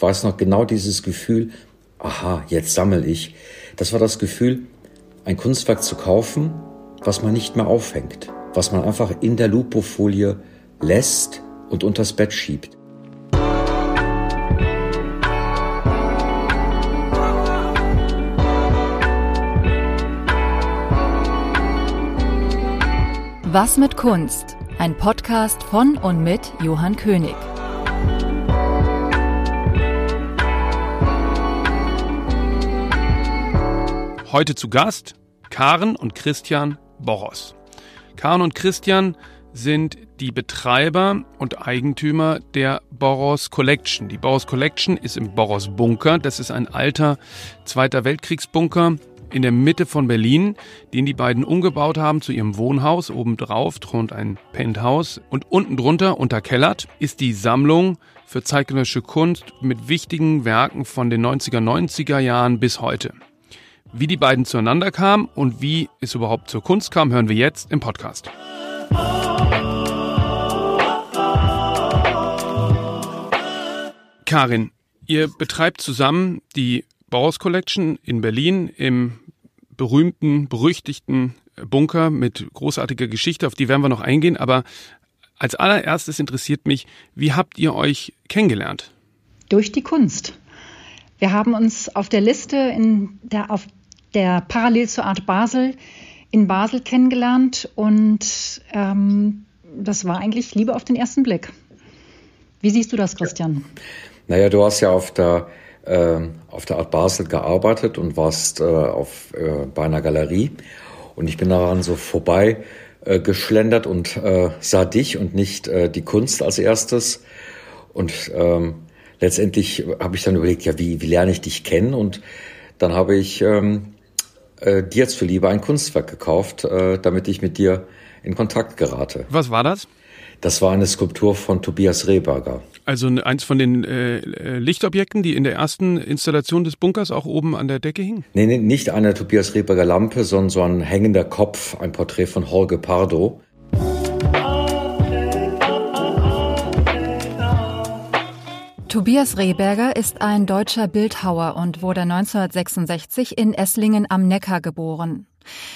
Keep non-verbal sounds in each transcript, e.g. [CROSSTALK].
War es noch genau dieses Gefühl, aha, jetzt sammle ich. Das war das Gefühl, ein Kunstwerk zu kaufen, was man nicht mehr aufhängt, was man einfach in der Lupofolie lässt und unters Bett schiebt. Was mit Kunst? Ein Podcast von und mit Johann König. Heute zu Gast Karen und Christian Boros. Karen und Christian sind die Betreiber und Eigentümer der Boros Collection. Die Boros Collection ist im Boros Bunker. Das ist ein alter Zweiter Weltkriegsbunker in der Mitte von Berlin, den die beiden umgebaut haben zu ihrem Wohnhaus. Obendrauf thront ein Penthouse und unten drunter, unterkellert, ist die Sammlung für zeitgenössische Kunst mit wichtigen Werken von den 90er, 90er Jahren bis heute. Wie die beiden zueinander kamen und wie es überhaupt zur Kunst kam, hören wir jetzt im Podcast. Karin, ihr betreibt zusammen die Bauhaus Collection in Berlin im berühmten, berüchtigten Bunker mit großartiger Geschichte, auf die werden wir noch eingehen, aber als allererstes interessiert mich, wie habt ihr euch kennengelernt? Durch die Kunst. Wir haben uns auf der Liste in der, auf der parallel zur Art Basel in Basel kennengelernt und ähm, das war eigentlich Liebe auf den ersten Blick. Wie siehst du das, Christian? Naja, du hast ja auf der, äh, auf der Art Basel gearbeitet und warst äh, auf, äh, bei einer Galerie und ich bin daran so vorbei äh, geschlendert und äh, sah dich und nicht äh, die Kunst als erstes und ähm, letztendlich habe ich dann überlegt, ja, wie, wie lerne ich dich kennen und dann habe ich ähm, äh, dir jetzt für Liebe ein Kunstwerk gekauft, äh, damit ich mit dir in Kontakt gerate. Was war das? Das war eine Skulptur von Tobias Rehberger. Also eins von den äh, Lichtobjekten, die in der ersten Installation des Bunkers auch oben an der Decke hingen? Nee, nee nicht eine Tobias Rehberger Lampe, sondern so ein hängender Kopf, ein Porträt von Jorge Pardo. Tobias Rehberger ist ein deutscher Bildhauer und wurde 1966 in Esslingen am Neckar geboren.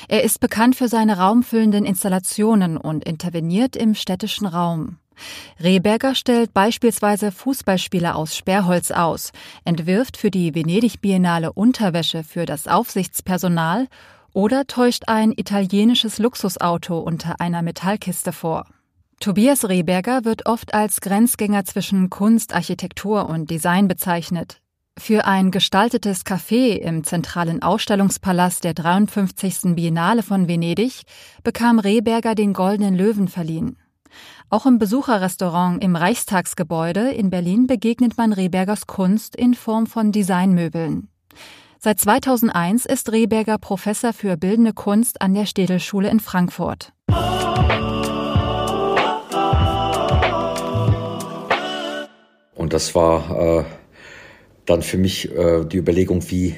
Er ist bekannt für seine raumfüllenden Installationen und interveniert im städtischen Raum. Rehberger stellt beispielsweise Fußballspieler aus Sperrholz aus, entwirft für die Venedig Biennale Unterwäsche für das Aufsichtspersonal oder täuscht ein italienisches Luxusauto unter einer Metallkiste vor. Tobias Rehberger wird oft als Grenzgänger zwischen Kunst, Architektur und Design bezeichnet. Für ein gestaltetes Café im zentralen Ausstellungspalast der 53. Biennale von Venedig bekam Rehberger den Goldenen Löwen verliehen. Auch im Besucherrestaurant im Reichstagsgebäude in Berlin begegnet man Rehbergers Kunst in Form von Designmöbeln. Seit 2001 ist Rehberger Professor für bildende Kunst an der Städelschule in Frankfurt. Und das war äh, dann für mich äh, die Überlegung, wie,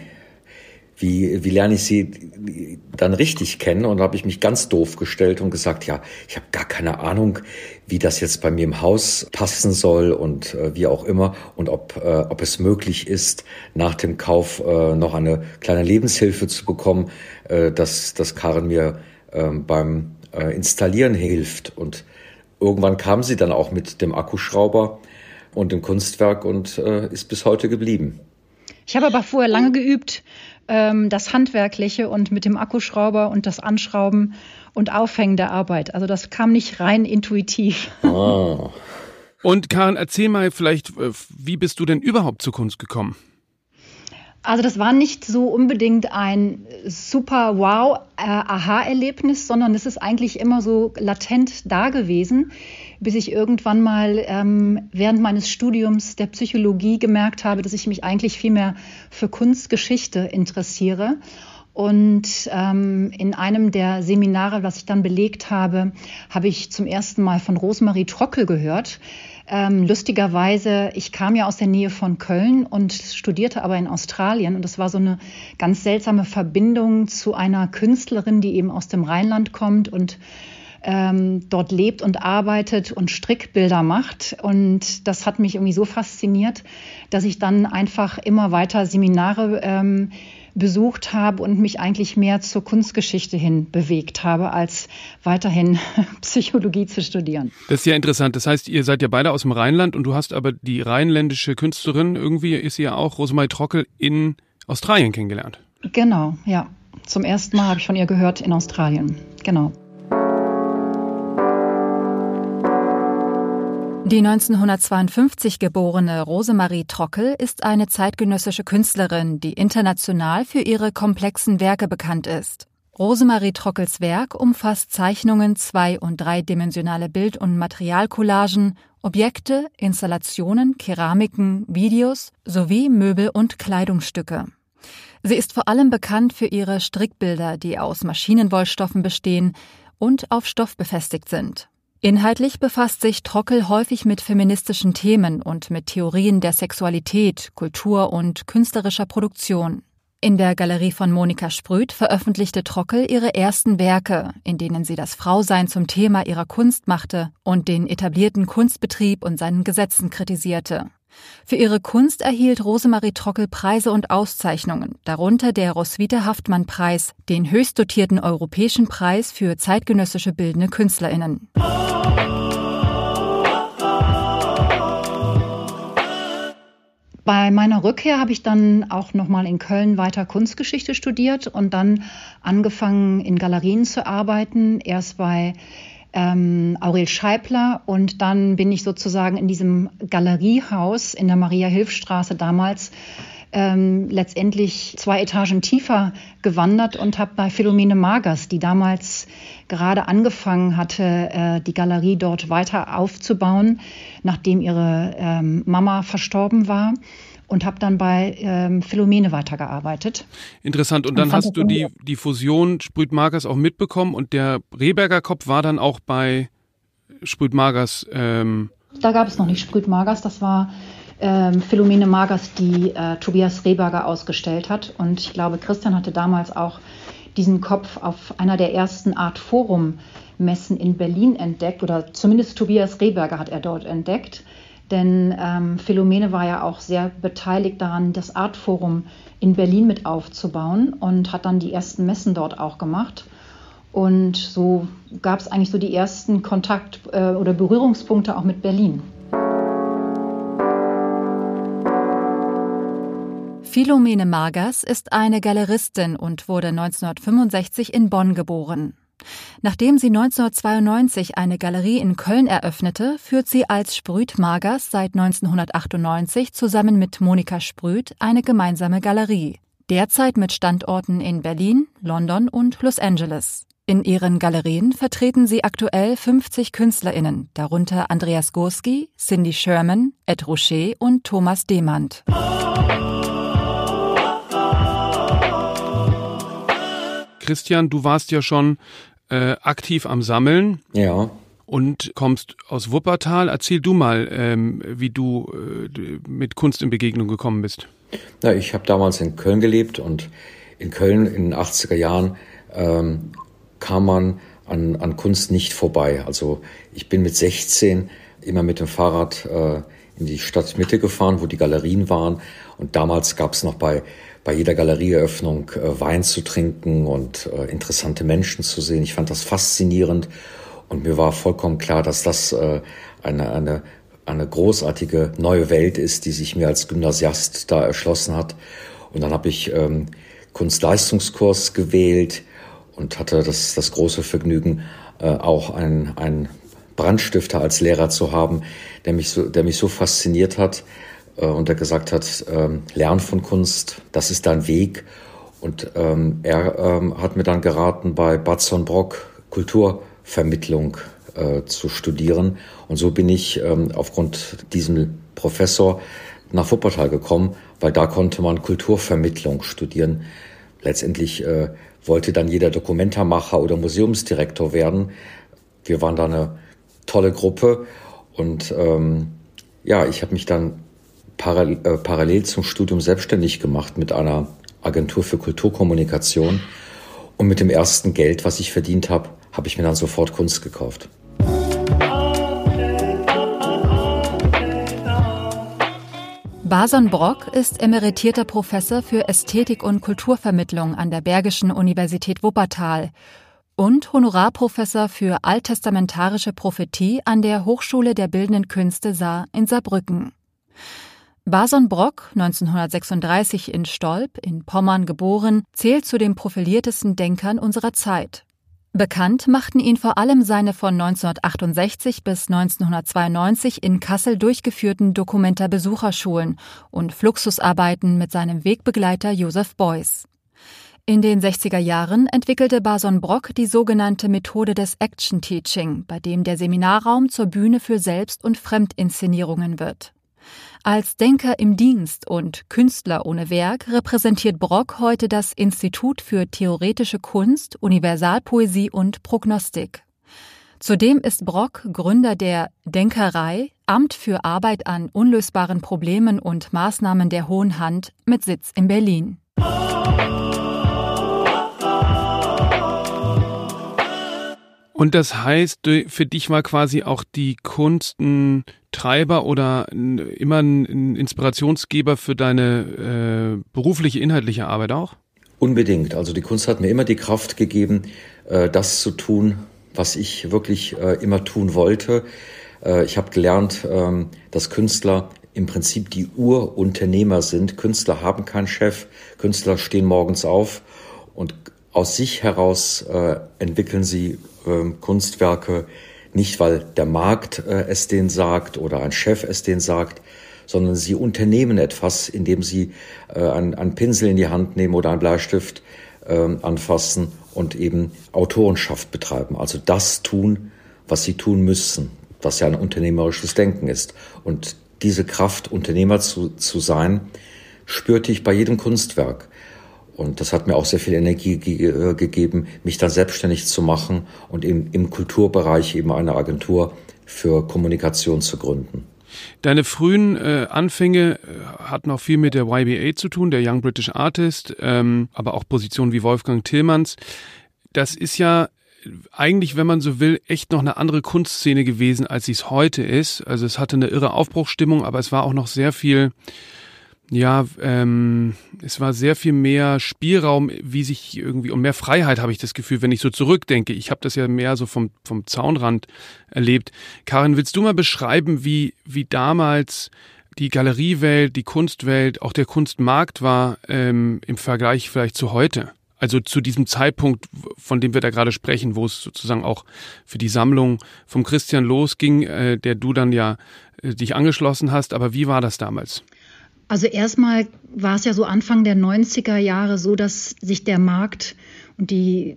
wie, wie lerne ich sie dann richtig kennen? Und da habe ich mich ganz doof gestellt und gesagt, ja, ich habe gar keine Ahnung, wie das jetzt bei mir im Haus passen soll und äh, wie auch immer und ob, äh, ob es möglich ist, nach dem Kauf äh, noch eine kleine Lebenshilfe zu bekommen, äh, dass, dass Karen mir äh, beim äh, Installieren hilft. Und irgendwann kam sie dann auch mit dem Akkuschrauber und im Kunstwerk und äh, ist bis heute geblieben. Ich habe aber vorher lange geübt, ähm, das Handwerkliche und mit dem Akkuschrauber und das Anschrauben und Aufhängen der Arbeit. Also das kam nicht rein intuitiv. Ah. Und Karin, erzähl mal vielleicht, äh, wie bist du denn überhaupt zur Kunst gekommen? Also das war nicht so unbedingt ein super wow äh, Aha-Erlebnis, sondern es ist eigentlich immer so latent da gewesen, bis ich irgendwann mal ähm, während meines Studiums der Psychologie gemerkt habe, dass ich mich eigentlich viel mehr für Kunstgeschichte interessiere. Und ähm, in einem der Seminare, was ich dann belegt habe, habe ich zum ersten Mal von Rosemarie Trockel gehört. Ähm, lustigerweise, ich kam ja aus der Nähe von Köln und studierte aber in Australien. Und das war so eine ganz seltsame Verbindung zu einer Künstlerin, die eben aus dem Rheinland kommt und ähm, dort lebt und arbeitet und Strickbilder macht. Und das hat mich irgendwie so fasziniert, dass ich dann einfach immer weiter Seminare ähm, besucht habe und mich eigentlich mehr zur Kunstgeschichte hin bewegt habe, als weiterhin [LAUGHS] Psychologie zu studieren. Das ist ja interessant. Das heißt, ihr seid ja beide aus dem Rheinland und du hast aber die rheinländische Künstlerin, irgendwie ist sie ja auch, Rosemarie Trockel, in Australien kennengelernt. Genau, ja. Zum ersten Mal habe ich von ihr gehört in Australien. Genau. Die 1952 geborene Rosemarie Trockel ist eine zeitgenössische Künstlerin, die international für ihre komplexen Werke bekannt ist. Rosemarie Trockels Werk umfasst Zeichnungen, zwei- und dreidimensionale Bild- und Materialcollagen, Objekte, Installationen, Keramiken, Videos sowie Möbel und Kleidungsstücke. Sie ist vor allem bekannt für ihre Strickbilder, die aus Maschinenwollstoffen bestehen und auf Stoff befestigt sind. Inhaltlich befasst sich Trockel häufig mit feministischen Themen und mit Theorien der Sexualität, Kultur und künstlerischer Produktion. In der Galerie von Monika Sprüth veröffentlichte Trockel ihre ersten Werke, in denen sie das Frausein zum Thema ihrer Kunst machte und den etablierten Kunstbetrieb und seinen Gesetzen kritisierte. Für ihre Kunst erhielt Rosemarie Trockel Preise und Auszeichnungen, darunter der Roswitha Haftmann Preis, den höchst dotierten Europäischen Preis für zeitgenössische bildende Künstlerinnen. Bei meiner Rückkehr habe ich dann auch nochmal in Köln weiter Kunstgeschichte studiert und dann angefangen in Galerien zu arbeiten. Erst bei ähm, Aurel Scheibler. Und dann bin ich sozusagen in diesem Galeriehaus in der Maria-Hilf-Straße damals ähm, letztendlich zwei Etagen tiefer gewandert und habe bei Philomene Magers, die damals gerade angefangen hatte, äh, die Galerie dort weiter aufzubauen, nachdem ihre ähm, Mama verstorben war und habe dann bei ähm, Philomene weitergearbeitet. Interessant. Und dann und hast du die, die Fusion Sprüth-Magers auch mitbekommen und der Rehberger Kopf war dann auch bei Sprüth-Magers. Ähm da gab es noch nicht Sprüth-Magers, das war ähm, Philomene Magers, die äh, Tobias Rehberger ausgestellt hat. Und ich glaube, Christian hatte damals auch diesen Kopf auf einer der ersten Art Forum Messen in Berlin entdeckt oder zumindest Tobias Rehberger hat er dort entdeckt. Denn ähm, Philomene war ja auch sehr beteiligt daran, das Artforum in Berlin mit aufzubauen und hat dann die ersten Messen dort auch gemacht. Und so gab es eigentlich so die ersten Kontakt- äh, oder Berührungspunkte auch mit Berlin. Philomene Margas ist eine Galeristin und wurde 1965 in Bonn geboren. Nachdem sie 1992 eine Galerie in Köln eröffnete, führt sie als Sprüth Magers seit 1998 zusammen mit Monika Sprüth eine gemeinsame Galerie, derzeit mit Standorten in Berlin, London und Los Angeles. In ihren Galerien vertreten sie aktuell 50 KünstlerInnen, darunter Andreas Gurski, Cindy Sherman, Ed Rocher und Thomas Demand. Christian, du warst ja schon äh, aktiv am Sammeln. Ja. Und kommst aus Wuppertal. Erzähl du mal, ähm, wie du äh, mit Kunst in Begegnung gekommen bist. Na, ich habe damals in Köln gelebt und in Köln in den 80er Jahren ähm, kam man an, an Kunst nicht vorbei. Also ich bin mit 16 immer mit dem Fahrrad äh, in die Stadtmitte gefahren, wo die Galerien waren. Und damals gab es noch bei bei jeder Galerieeröffnung äh, Wein zu trinken und äh, interessante Menschen zu sehen. Ich fand das faszinierend und mir war vollkommen klar, dass das äh, eine, eine, eine großartige neue Welt ist, die sich mir als Gymnasiast da erschlossen hat. Und dann habe ich ähm, Kunstleistungskurs gewählt und hatte das, das große Vergnügen, auch einen, einen Brandstifter als Lehrer zu haben, der mich so, der mich so fasziniert hat, und er gesagt hat, ähm, lern von Kunst, das ist dein Weg. Und ähm, er ähm, hat mir dann geraten, bei Batson Brock Kulturvermittlung äh, zu studieren. Und so bin ich aufgrund diesem Professor nach Wuppertal gekommen, weil da konnte man Kulturvermittlung studieren. Letztendlich äh, wollte dann jeder Dokumentarmacher oder Museumsdirektor werden. Wir waren da eine tolle Gruppe und ähm, ja, ich habe mich dann parallel, äh, parallel zum Studium selbstständig gemacht mit einer Agentur für Kulturkommunikation Und mit dem ersten Geld, was ich verdient habe, habe ich mir dann sofort Kunst gekauft. Bason Brock ist emeritierter Professor für Ästhetik und Kulturvermittlung an der Bergischen Universität Wuppertal und Honorarprofessor für alttestamentarische Prophetie an der Hochschule der Bildenden Künste Saar in Saarbrücken. Bason Brock, 1936 in Stolp in Pommern geboren, zählt zu den profiliertesten Denkern unserer Zeit. Bekannt machten ihn vor allem seine von 1968 bis 1992 in Kassel durchgeführten Dokumenta-Besucherschulen und Fluxusarbeiten mit seinem Wegbegleiter Joseph Beuys. In den 60er Jahren entwickelte Bason Brock die sogenannte Methode des Action Teaching, bei dem der Seminarraum zur Bühne für Selbst- und Fremdinszenierungen wird. Als Denker im Dienst und Künstler ohne Werk repräsentiert Brock heute das Institut für theoretische Kunst, Universalpoesie und Prognostik. Zudem ist Brock Gründer der Denkerei, Amt für Arbeit an unlösbaren Problemen und Maßnahmen der Hohen Hand mit Sitz in Berlin. Und das heißt, für dich war quasi auch die Kunst ein Treiber oder immer ein Inspirationsgeber für deine äh, berufliche, inhaltliche Arbeit auch? Unbedingt. Also die Kunst hat mir immer die Kraft gegeben, äh, das zu tun, was ich wirklich äh, immer tun wollte. Äh, ich habe gelernt, ähm, dass Künstler im Prinzip die Urunternehmer sind. Künstler haben keinen Chef, Künstler stehen morgens auf und aus sich heraus äh, entwickeln sie äh, Kunstwerke nicht, weil der Markt äh, es denen sagt oder ein Chef es denen sagt, sondern sie unternehmen etwas, indem sie äh, einen, einen Pinsel in die Hand nehmen oder einen Bleistift äh, anfassen und eben Autorenschaft betreiben. Also das tun, was sie tun müssen, was ja ein unternehmerisches Denken ist. Und diese Kraft, Unternehmer zu, zu sein, spürte ich bei jedem Kunstwerk. Und das hat mir auch sehr viel Energie ge äh, gegeben, mich dann selbstständig zu machen und im, im Kulturbereich eben eine Agentur für Kommunikation zu gründen. Deine frühen äh, Anfänge äh, hatten auch viel mit der YBA zu tun, der Young British Artist, ähm, aber auch Positionen wie Wolfgang Tillmanns. Das ist ja eigentlich, wenn man so will, echt noch eine andere Kunstszene gewesen, als sie es heute ist. Also es hatte eine irre Aufbruchsstimmung, aber es war auch noch sehr viel ja, ähm, es war sehr viel mehr Spielraum, wie sich irgendwie und mehr Freiheit habe ich das Gefühl, wenn ich so zurückdenke. Ich habe das ja mehr so vom vom Zaunrand erlebt. Karin, willst du mal beschreiben, wie wie damals die Galeriewelt, die Kunstwelt, auch der Kunstmarkt war ähm, im Vergleich vielleicht zu heute? Also zu diesem Zeitpunkt, von dem wir da gerade sprechen, wo es sozusagen auch für die Sammlung vom Christian losging, äh, der du dann ja äh, dich angeschlossen hast. Aber wie war das damals? Also erstmal war es ja so Anfang der 90er Jahre so, dass sich der Markt und die,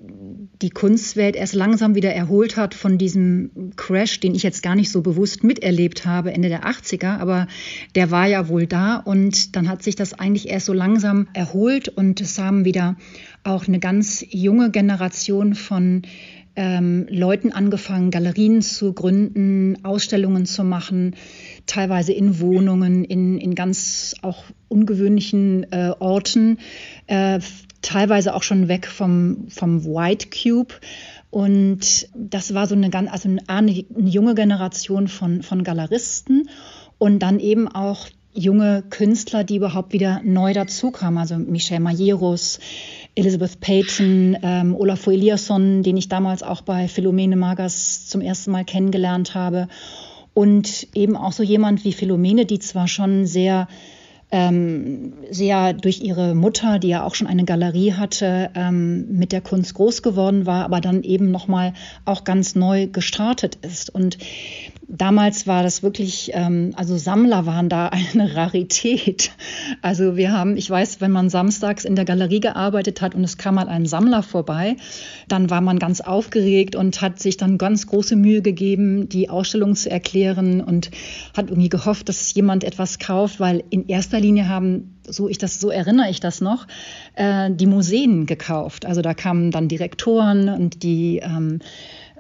die Kunstwelt erst langsam wieder erholt hat von diesem Crash, den ich jetzt gar nicht so bewusst miterlebt habe, Ende der 80er, aber der war ja wohl da und dann hat sich das eigentlich erst so langsam erholt. Und es haben wieder auch eine ganz junge Generation von ähm, Leuten angefangen, Galerien zu gründen, Ausstellungen zu machen, teilweise in Wohnungen, in, in ganz auch ungewöhnlichen äh, Orten, äh, teilweise auch schon weg vom, vom White Cube. Und das war so eine ganz, also eine, eine junge Generation von, von Galeristen und dann eben auch junge Künstler, die überhaupt wieder neu dazukamen. Also Michel Majerus, Elizabeth Payton, ähm, Olafur Eliasson, den ich damals auch bei Philomene Magers zum ersten Mal kennengelernt habe. Und eben auch so jemand wie Philomene, die zwar schon sehr ähm, sehr durch ihre Mutter, die ja auch schon eine Galerie hatte, ähm, mit der Kunst groß geworden war, aber dann eben nochmal auch ganz neu gestartet ist. Und damals war das wirklich, ähm, also Sammler waren da [LAUGHS] eine Rarität. Also wir haben, ich weiß, wenn man samstags in der Galerie gearbeitet hat und es kam mal ein Sammler vorbei, dann war man ganz aufgeregt und hat sich dann ganz große Mühe gegeben, die Ausstellung zu erklären und hat irgendwie gehofft, dass jemand etwas kauft, weil in erster Linie haben, so ich das, so erinnere ich das noch, äh, die Museen gekauft. Also da kamen dann Direktoren und die ähm,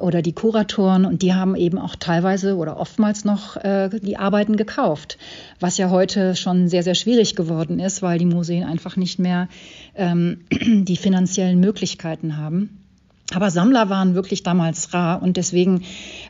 oder die Kuratoren und die haben eben auch teilweise oder oftmals noch äh, die Arbeiten gekauft, was ja heute schon sehr, sehr schwierig geworden ist, weil die Museen einfach nicht mehr ähm, [CLEARS THROAT] die finanziellen Möglichkeiten haben. Aber Sammler waren wirklich damals rar und deswegen,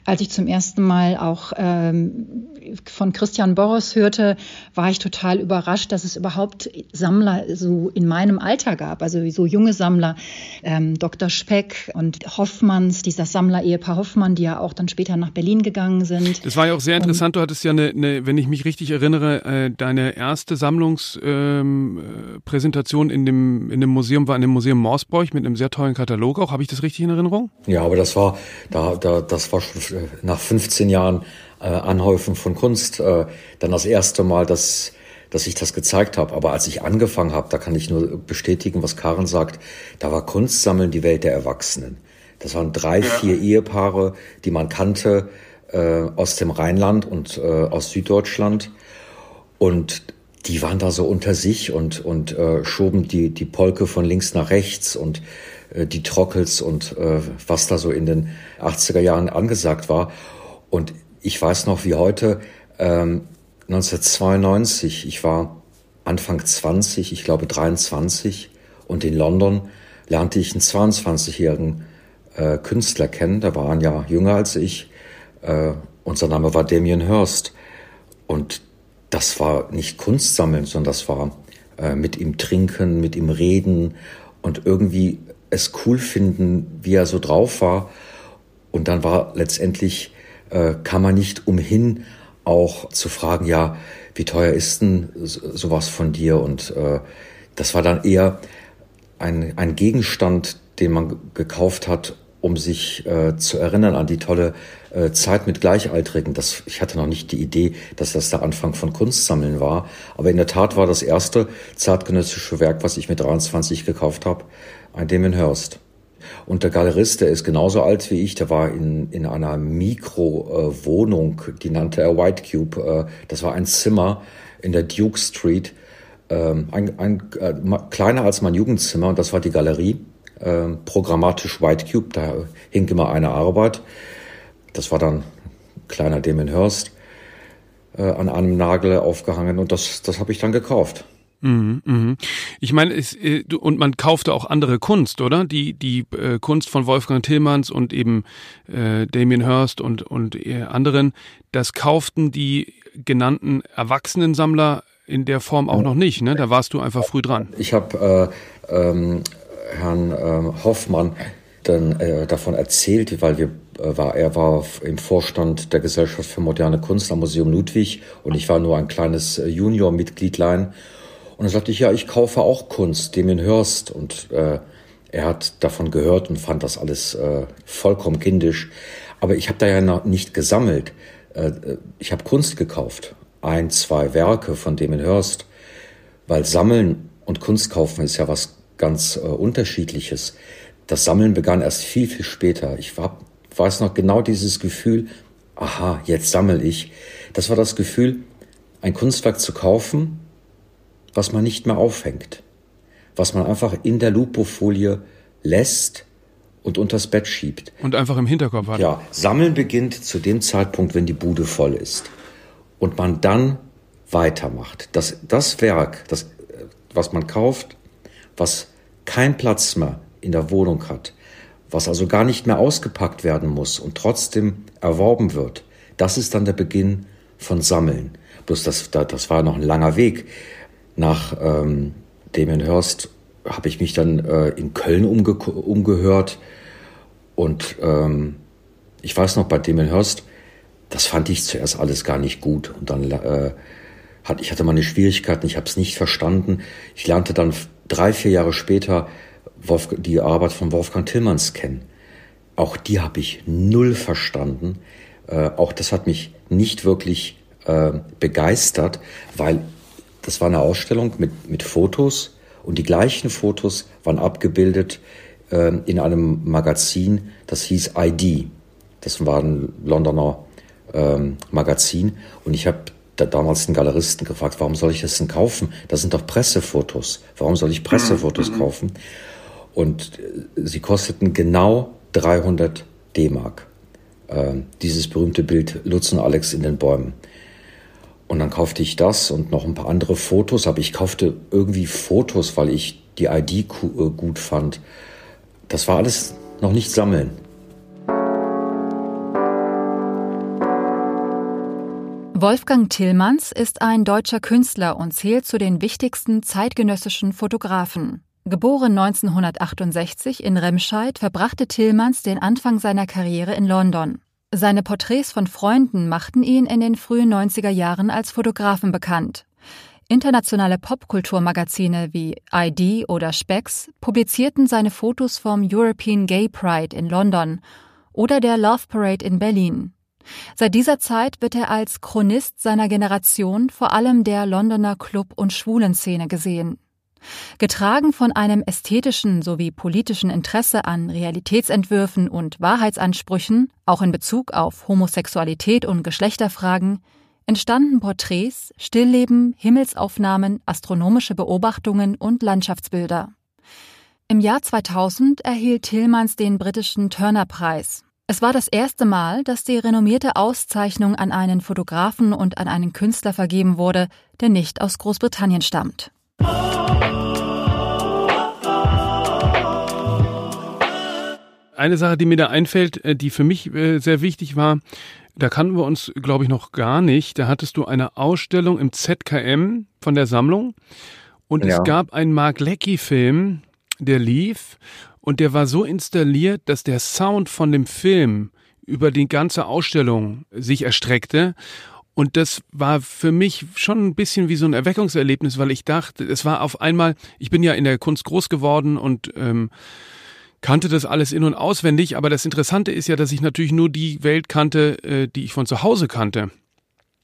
als ich zum ersten Mal auch ähm, von Christian Boros hörte, war ich total überrascht, dass es überhaupt Sammler so in meinem Alter gab, also so junge Sammler, ähm, Dr. Speck und Hoffmanns, dieser Sammler-Ehepaar Hoffmann, die ja auch dann später nach Berlin gegangen sind. Das war ja auch sehr interessant. Du hattest ja eine, eine wenn ich mich richtig erinnere, äh, deine erste Sammlungspräsentation ähm, in dem in dem Museum war in dem Museum Morsborg mit einem sehr tollen Katalog. Auch habe ich das richtig in Erinnerung? Ja, aber das war da, da das war schon nach 15 Jahren äh, Anhäufen von Kunst äh, dann das erste Mal, dass dass ich das gezeigt habe. Aber als ich angefangen habe, da kann ich nur bestätigen, was Karen sagt, da war Kunstsammeln die Welt der Erwachsenen. Das waren drei, ja. vier Ehepaare, die man kannte äh, aus dem Rheinland und äh, aus Süddeutschland. Und die waren da so unter sich und, und äh, schoben die, die Polke von links nach rechts und äh, die Trockels und äh, was da so in den 80er Jahren angesagt war. Und ich weiß noch wie heute, ähm, 1992, ich war Anfang 20, ich glaube 23, und in London lernte ich einen 22-jährigen äh, Künstler kennen, der war ein Jahr jünger als ich. Äh, unser Name war Damien Hirst. Und das war nicht Kunst sammeln, sondern das war äh, mit ihm trinken, mit ihm reden und irgendwie es cool finden, wie er so drauf war. Und dann war letztendlich äh, kann man nicht umhin, auch zu fragen, ja, wie teuer ist denn sowas von dir? Und äh, das war dann eher ein, ein Gegenstand, den man gekauft hat, um sich äh, zu erinnern an die tolle äh, Zeit mit Gleichaltrigen. Das, ich hatte noch nicht die Idee, dass das der Anfang von Kunstsammeln war. Aber in der Tat war das erste zeitgenössische Werk, was ich mit 23 gekauft habe, ein Damon Hirst. Und der Galerist, der ist genauso alt wie ich, der war in, in einer Mikrowohnung, äh, die nannte er White Cube. Äh, das war ein Zimmer in der Duke Street, ähm, ein, ein, äh, kleiner als mein Jugendzimmer, und das war die Galerie. Äh, programmatisch White Cube, da hing immer eine Arbeit. Das war dann kleiner Damon Hirst äh, an einem Nagel aufgehangen und das, das habe ich dann gekauft. Mhm, mhm. Ich meine, es, äh, und man kaufte auch andere Kunst, oder? Die die äh, Kunst von Wolfgang Tillmanns und eben äh, Damien Hirst und und äh, anderen, das kauften die genannten Erwachsenensammler in der Form auch noch nicht. Ne? Da warst du einfach früh dran. Ich habe äh, ähm, Herrn äh, Hoffmann dann äh, davon erzählt, weil wir äh, war er war im Vorstand der Gesellschaft für moderne Kunst am Museum Ludwig und ich war nur ein kleines äh, Junior-Mitgliedlein und dann sagte ich, ja, ich kaufe auch Kunst, dem ihn hörst. Und äh, er hat davon gehört und fand das alles äh, vollkommen kindisch. Aber ich habe da ja noch nicht gesammelt. Äh, ich habe Kunst gekauft. Ein, zwei Werke von dem Hörst. Weil Sammeln und Kunst kaufen ist ja was ganz äh, Unterschiedliches. Das Sammeln begann erst viel, viel später. Ich war, weiß noch genau dieses Gefühl, aha, jetzt sammel ich. Das war das Gefühl, ein Kunstwerk zu kaufen was man nicht mehr aufhängt, was man einfach in der Lupofolie lässt und unters Bett schiebt. Und einfach im Hinterkopf hat. Ja, Sammeln beginnt zu dem Zeitpunkt, wenn die Bude voll ist. Und man dann weitermacht. Das, das Werk, das, was man kauft, was keinen Platz mehr in der Wohnung hat, was also gar nicht mehr ausgepackt werden muss und trotzdem erworben wird, das ist dann der Beginn von Sammeln. Bloß das, das war noch ein langer Weg. Nach ähm, Hörst habe ich mich dann äh, in Köln umge umgehört und ähm, ich weiß noch bei Hörst, das fand ich zuerst alles gar nicht gut und dann äh, hat, ich hatte meine Schwierigkeiten, ich habe es nicht verstanden. Ich lernte dann drei, vier Jahre später Wolf, die Arbeit von Wolfgang Tillmanns kennen. Auch die habe ich null verstanden. Äh, auch das hat mich nicht wirklich äh, begeistert, weil das war eine Ausstellung mit, mit Fotos und die gleichen Fotos waren abgebildet äh, in einem Magazin, das hieß ID. Das war ein Londoner ähm, Magazin und ich habe da damals den Galeristen gefragt, warum soll ich das denn kaufen? Das sind doch Pressefotos. Warum soll ich Pressefotos mhm. kaufen? Und äh, sie kosteten genau 300 D-Mark. Äh, dieses berühmte Bild Lutz und Alex in den Bäumen. Und dann kaufte ich das und noch ein paar andere Fotos, aber ich kaufte irgendwie Fotos, weil ich die ID äh, gut fand. Das war alles noch nicht sammeln. Wolfgang Tillmanns ist ein deutscher Künstler und zählt zu den wichtigsten zeitgenössischen Fotografen. Geboren 1968 in Remscheid, verbrachte Tillmanns den Anfang seiner Karriere in London. Seine Porträts von Freunden machten ihn in den frühen 90er Jahren als Fotografen bekannt. Internationale Popkulturmagazine wie ID oder Specs publizierten seine Fotos vom European Gay Pride in London oder der Love Parade in Berlin. Seit dieser Zeit wird er als Chronist seiner Generation vor allem der Londoner Club- und Schwulenszene gesehen. Getragen von einem ästhetischen sowie politischen Interesse an Realitätsentwürfen und Wahrheitsansprüchen, auch in Bezug auf Homosexualität und Geschlechterfragen, entstanden Porträts, Stillleben, Himmelsaufnahmen, astronomische Beobachtungen und Landschaftsbilder. Im Jahr 2000 erhielt Tillmans den britischen Turner-Preis. Es war das erste Mal, dass die renommierte Auszeichnung an einen Fotografen und an einen Künstler vergeben wurde, der nicht aus Großbritannien stammt. Eine Sache, die mir da einfällt, äh, die für mich äh, sehr wichtig war, da kannten wir uns, glaube ich, noch gar nicht. Da hattest du eine Ausstellung im ZKM von der Sammlung und ja. es gab einen Mark Lecky-Film, der lief und der war so installiert, dass der Sound von dem Film über die ganze Ausstellung sich erstreckte und das war für mich schon ein bisschen wie so ein Erweckungserlebnis, weil ich dachte, es war auf einmal, ich bin ja in der Kunst groß geworden und ähm, kannte das alles in und auswendig, aber das Interessante ist ja, dass ich natürlich nur die Welt kannte, äh, die ich von zu Hause kannte.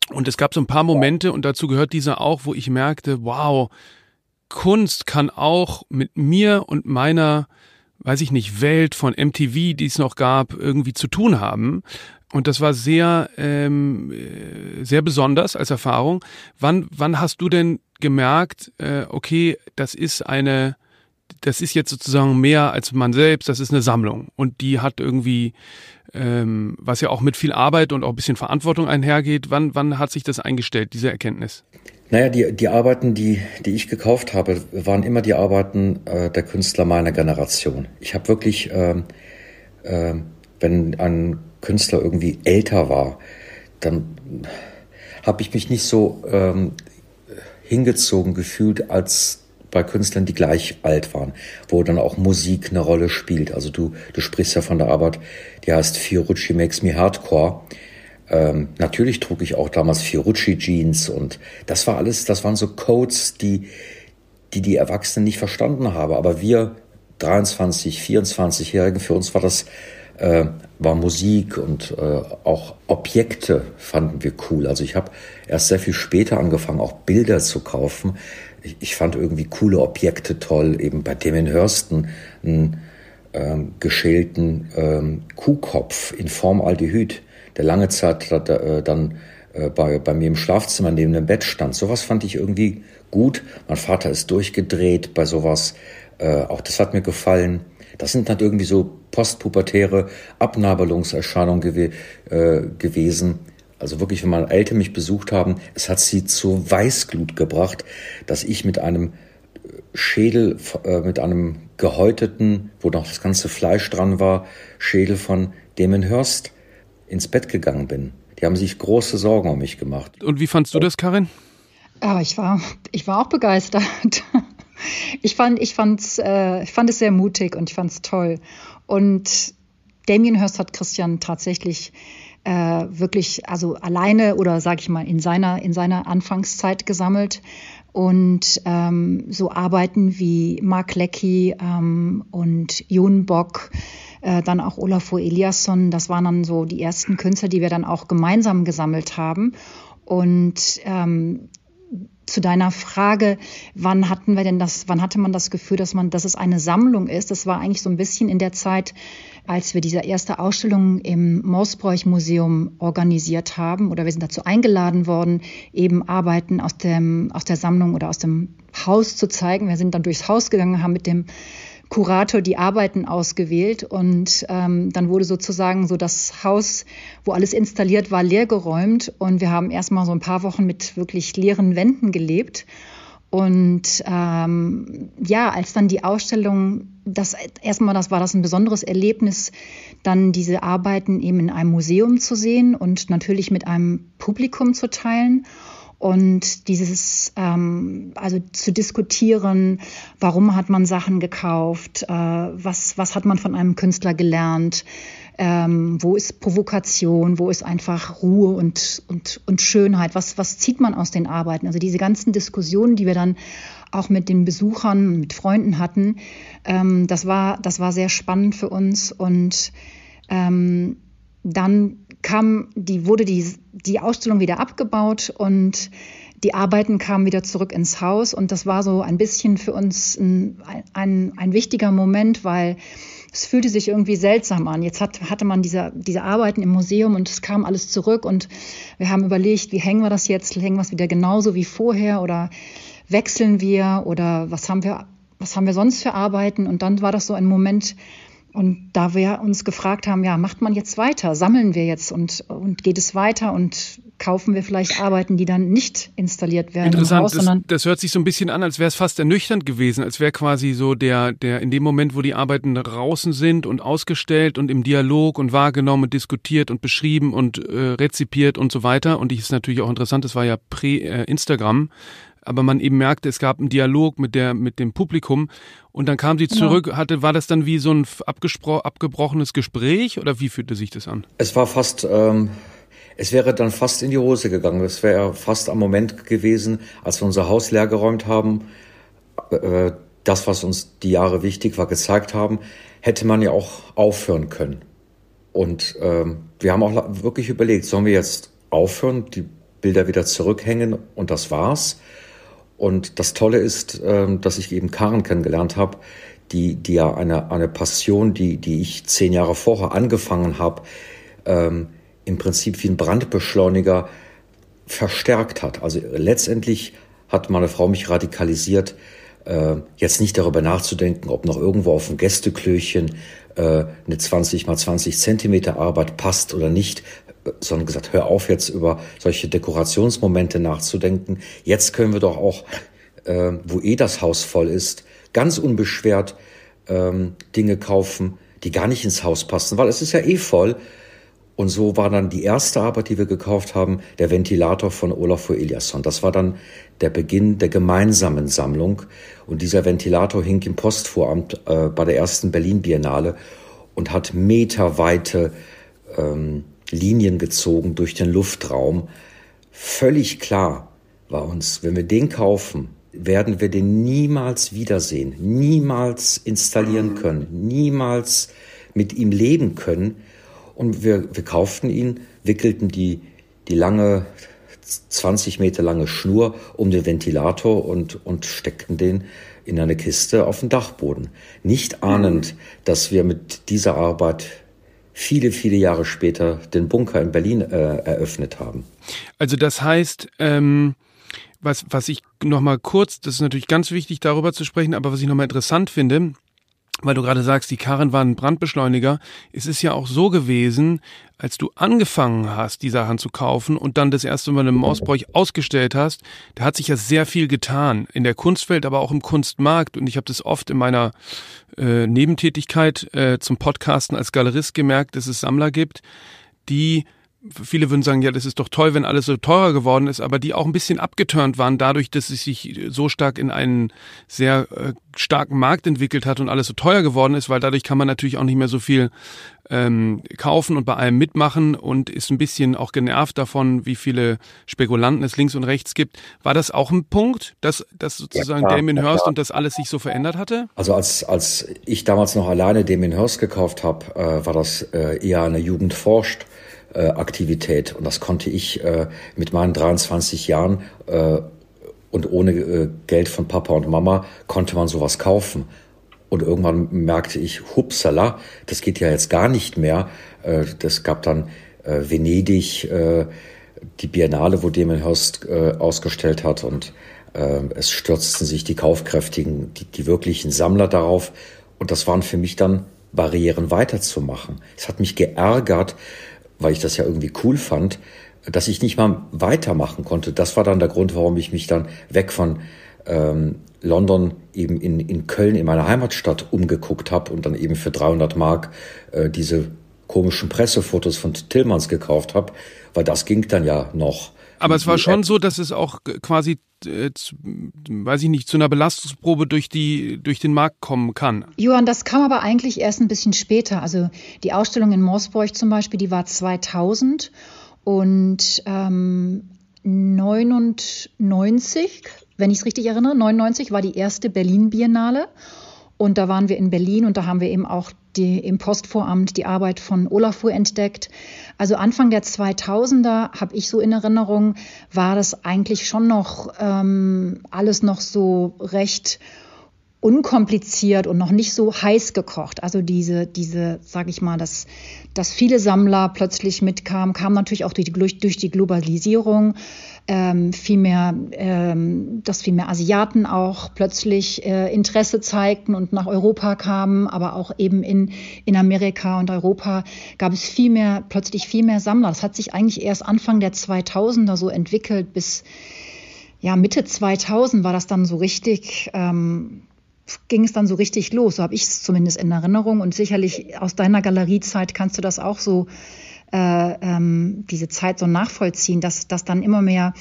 Und es gab so ein paar Momente, und dazu gehört dieser auch, wo ich merkte, wow, Kunst kann auch mit mir und meiner, weiß ich nicht, Welt von MTV, die es noch gab, irgendwie zu tun haben. Und das war sehr, ähm, äh, sehr besonders als Erfahrung. Wann, wann hast du denn gemerkt, äh, okay, das ist eine, das ist jetzt sozusagen mehr als man selbst, das ist eine Sammlung. Und die hat irgendwie, ähm, was ja auch mit viel Arbeit und auch ein bisschen Verantwortung einhergeht. Wann, wann hat sich das eingestellt, diese Erkenntnis? Naja, die, die Arbeiten, die, die ich gekauft habe, waren immer die Arbeiten äh, der Künstler meiner Generation. Ich habe wirklich, ähm, äh, wenn ein Künstler irgendwie älter war, dann habe ich mich nicht so ähm, hingezogen gefühlt als bei Künstlern, die gleich alt waren, wo dann auch Musik eine Rolle spielt. Also du, du sprichst ja von der Arbeit, die heißt Fiorucci Makes Me Hardcore. Ähm, natürlich trug ich auch damals Fiorucci Jeans und das war alles, das waren so Codes, die die, die Erwachsenen nicht verstanden haben. Aber wir 23, 24-Jährigen, für uns war das äh, war Musik und äh, auch Objekte fanden wir cool. Also ich habe erst sehr viel später angefangen, auch Bilder zu kaufen. Ich, ich fand irgendwie coole Objekte toll, eben bei Damien Hursten einen ähm, geschälten ähm, Kuhkopf in Formaldehyd, der lange Zeit äh, dann äh, bei, bei mir im Schlafzimmer neben dem Bett stand. Sowas fand ich irgendwie gut. Mein Vater ist durchgedreht bei sowas. Äh, auch das hat mir gefallen. Das sind dann irgendwie so postpubertäre Abnabelungserscheinungen gew äh, gewesen. Also wirklich, wenn meine Eltern mich besucht haben, es hat sie zur Weißglut gebracht, dass ich mit einem Schädel, äh, mit einem gehäuteten, wo noch das ganze Fleisch dran war, Schädel von Damon Hurst ins Bett gegangen bin. Die haben sich große Sorgen um mich gemacht. Und wie fandst du das, Karin? Ja, ich war, ich war auch begeistert. [LAUGHS] Ich fand, ich fand's, äh, ich fand es sehr mutig und ich fand es toll. Und Damien Hirst hat Christian tatsächlich äh, wirklich, also alleine oder sage ich mal in seiner in seiner Anfangszeit gesammelt und ähm, so Arbeiten wie Mark Lecky ähm, und Jon Bock, äh, dann auch Olafur Eliasson, das waren dann so die ersten Künstler, die wir dann auch gemeinsam gesammelt haben. Und ähm, zu deiner Frage, wann hatten wir denn das, wann hatte man das Gefühl, dass man, dass es eine Sammlung ist? Das war eigentlich so ein bisschen in der Zeit, als wir diese erste Ausstellung im Moosbräuch-Museum organisiert haben oder wir sind dazu eingeladen worden, eben Arbeiten aus dem, aus der Sammlung oder aus dem Haus zu zeigen. Wir sind dann durchs Haus gegangen, haben mit dem Kurator die Arbeiten ausgewählt und ähm, dann wurde sozusagen so das Haus, wo alles installiert war, leergeräumt und wir haben erstmal so ein paar Wochen mit wirklich leeren Wänden gelebt. Und ähm, ja, als dann die Ausstellung, das erstmal, das war das ein besonderes Erlebnis, dann diese Arbeiten eben in einem Museum zu sehen und natürlich mit einem Publikum zu teilen und dieses, ähm, also zu diskutieren, warum hat man Sachen gekauft, äh, was, was hat man von einem Künstler gelernt, ähm, wo ist Provokation, wo ist einfach Ruhe und, und, und Schönheit, was, was zieht man aus den Arbeiten. Also diese ganzen Diskussionen, die wir dann auch mit den Besuchern, mit Freunden hatten, ähm, das, war, das war sehr spannend für uns und ähm, dann kam die, wurde die, die Ausstellung wieder abgebaut und die Arbeiten kamen wieder zurück ins Haus. Und das war so ein bisschen für uns ein, ein, ein wichtiger Moment, weil es fühlte sich irgendwie seltsam an. Jetzt hat, hatte man diese, diese Arbeiten im Museum und es kam alles zurück und wir haben überlegt, wie hängen wir das jetzt? Hängen wir es wieder genauso wie vorher oder wechseln wir oder was haben wir, was haben wir sonst für Arbeiten? Und dann war das so ein Moment, und da wir uns gefragt haben, ja, macht man jetzt weiter? Sammeln wir jetzt und, und geht es weiter und kaufen wir vielleicht Arbeiten, die dann nicht installiert werden Interessant, Haus, das, das, hört sich so ein bisschen an, als wäre es fast ernüchternd gewesen, als wäre quasi so der, der in dem Moment, wo die Arbeiten draußen sind und ausgestellt und im Dialog und wahrgenommen und diskutiert und beschrieben und äh, rezipiert und so weiter. Und ich ist natürlich auch interessant, das war ja prä-Instagram. Äh, aber man eben merkte, es gab einen Dialog mit der mit dem Publikum und dann kam sie zurück. Ja. Hatte war das dann wie so ein abgebrochenes Gespräch oder wie fühlte sich das an? Es war fast, ähm, es wäre dann fast in die Hose gegangen. Es wäre fast am Moment gewesen, als wir unser Haus leergeräumt haben. Äh, das, was uns die Jahre wichtig war, gezeigt haben, hätte man ja auch aufhören können. Und ähm, wir haben auch wirklich überlegt, sollen wir jetzt aufhören, die Bilder wieder zurückhängen und das war's? Und das Tolle ist, ähm, dass ich eben Karen kennengelernt habe, die, die ja eine, eine Passion, die, die ich zehn Jahre vorher angefangen habe, ähm, im Prinzip wie ein Brandbeschleuniger verstärkt hat. Also letztendlich hat meine Frau mich radikalisiert, äh, jetzt nicht darüber nachzudenken, ob noch irgendwo auf dem Gästeklöchen äh, eine 20 mal 20 Zentimeter Arbeit passt oder nicht, sondern gesagt, hör auf jetzt über solche Dekorationsmomente nachzudenken. Jetzt können wir doch auch, äh, wo eh das Haus voll ist, ganz unbeschwert ähm, Dinge kaufen, die gar nicht ins Haus passen, weil es ist ja eh voll. Und so war dann die erste Arbeit, die wir gekauft haben, der Ventilator von Olafur Eliasson. Das war dann der Beginn der gemeinsamen Sammlung. Und dieser Ventilator hing im Postvoramt äh, bei der ersten Berlin Biennale und hat meterweite ähm, Linien gezogen durch den Luftraum. Völlig klar war uns, wenn wir den kaufen, werden wir den niemals wiedersehen, niemals installieren können, niemals mit ihm leben können. Und wir, wir kauften ihn, wickelten die, die lange, 20 Meter lange Schnur um den Ventilator und, und steckten den in eine Kiste auf den Dachboden. Nicht ahnend, dass wir mit dieser Arbeit viele, viele Jahre später den Bunker in Berlin äh, eröffnet haben. Also das heißt, ähm, was, was ich nochmal kurz, das ist natürlich ganz wichtig, darüber zu sprechen, aber was ich nochmal interessant finde, weil du gerade sagst, die Karren waren ein Brandbeschleuniger. Es ist ja auch so gewesen, als du angefangen hast, die Sachen zu kaufen und dann das erste Mal im Mausbräuch ausgestellt hast, da hat sich ja sehr viel getan. In der Kunstwelt, aber auch im Kunstmarkt. Und ich habe das oft in meiner äh, Nebentätigkeit äh, zum Podcasten als Galerist gemerkt, dass es Sammler gibt, die viele würden sagen, ja, das ist doch toll, wenn alles so teurer geworden ist, aber die auch ein bisschen abgeturnt waren dadurch, dass es sich so stark in einen sehr äh, starken Markt entwickelt hat und alles so teuer geworden ist, weil dadurch kann man natürlich auch nicht mehr so viel ähm, kaufen und bei allem mitmachen und ist ein bisschen auch genervt davon, wie viele Spekulanten es links und rechts gibt. War das auch ein Punkt, dass, dass sozusagen ja, Damien Hirst ja. und das alles sich so verändert hatte? Also als, als ich damals noch alleine Damien Hirst gekauft habe, äh, war das äh, eher eine Jugend forscht äh, Aktivität. Und das konnte ich äh, mit meinen 23 Jahren äh, und ohne äh, Geld von Papa und Mama konnte man sowas kaufen. Und irgendwann merkte ich, hupsala, das geht ja jetzt gar nicht mehr. Äh, das gab dann äh, Venedig, die Biennale, wo äh, ausgestellt hat. Und es stürzten sich die Kaufkräftigen, die, die wirklichen Sammler darauf. Und das waren für mich dann Barrieren weiterzumachen. Es hat mich geärgert, weil ich das ja irgendwie cool fand, dass ich nicht mal weitermachen konnte. Das war dann der Grund, warum ich mich dann weg von ähm, London eben in, in Köln, in meiner Heimatstadt, umgeguckt habe und dann eben für 300 Mark äh, diese komischen Pressefotos von Tillmanns gekauft habe, weil das ging dann ja noch. Aber es war schon so, dass es auch quasi, äh, weiß ich nicht, zu einer Belastungsprobe durch, die, durch den Markt kommen kann. Johann, das kam aber eigentlich erst ein bisschen später. Also die Ausstellung in Morsburg zum Beispiel, die war 2000 und ähm, 99, wenn ich es richtig erinnere, 99 war die erste Berlin Biennale. Und da waren wir in Berlin und da haben wir eben auch die, im Postvoramt die Arbeit von Olafur entdeckt. Also Anfang der 2000er habe ich so in Erinnerung, war das eigentlich schon noch ähm, alles noch so recht unkompliziert und noch nicht so heiß gekocht. Also diese, diese, sage ich mal, dass, dass viele Sammler plötzlich mitkamen, kam natürlich auch durch die, durch die Globalisierung, ähm, viel mehr, ähm, dass viel mehr Asiaten auch plötzlich äh, Interesse zeigten und nach Europa kamen, aber auch eben in, in Amerika und Europa gab es viel mehr, plötzlich viel mehr Sammler. Das hat sich eigentlich erst Anfang der 2000er so entwickelt bis ja, Mitte 2000 war das dann so richtig, ähm, ging es dann so richtig los. So habe ich es zumindest in Erinnerung. Und sicherlich aus deiner Galeriezeit kannst du das auch so, äh, ähm, diese Zeit so nachvollziehen, dass, dass dann immer mehr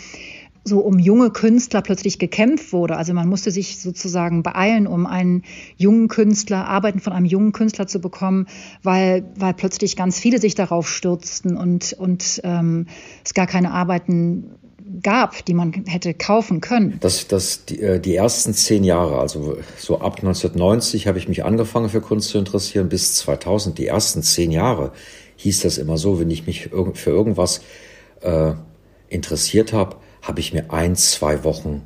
so um junge Künstler plötzlich gekämpft wurde. Also man musste sich sozusagen beeilen, um einen jungen Künstler, Arbeiten von einem jungen Künstler zu bekommen, weil, weil plötzlich ganz viele sich darauf stürzten und, und ähm, es gar keine Arbeiten gab, die man hätte kaufen können. Das, das, die, äh, die ersten zehn Jahre, also so ab 1990 habe ich mich angefangen für Kunst zu interessieren, bis 2000, die ersten zehn Jahre hieß das immer so, wenn ich mich für irgendwas äh, interessiert habe, habe ich mir ein, zwei Wochen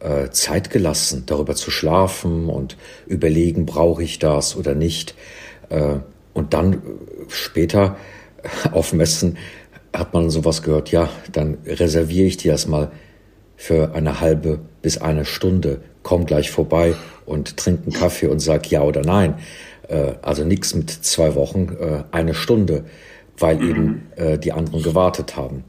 äh, Zeit gelassen, darüber zu schlafen und überlegen, brauche ich das oder nicht. Äh, und dann äh, später [LAUGHS] auf Messen hat man sowas gehört, ja, dann reserviere ich dir das mal für eine halbe bis eine Stunde, komm gleich vorbei und trink einen Kaffee und sag ja oder nein. Äh, also nichts mit zwei Wochen, äh, eine Stunde, weil mhm. eben äh, die anderen gewartet haben.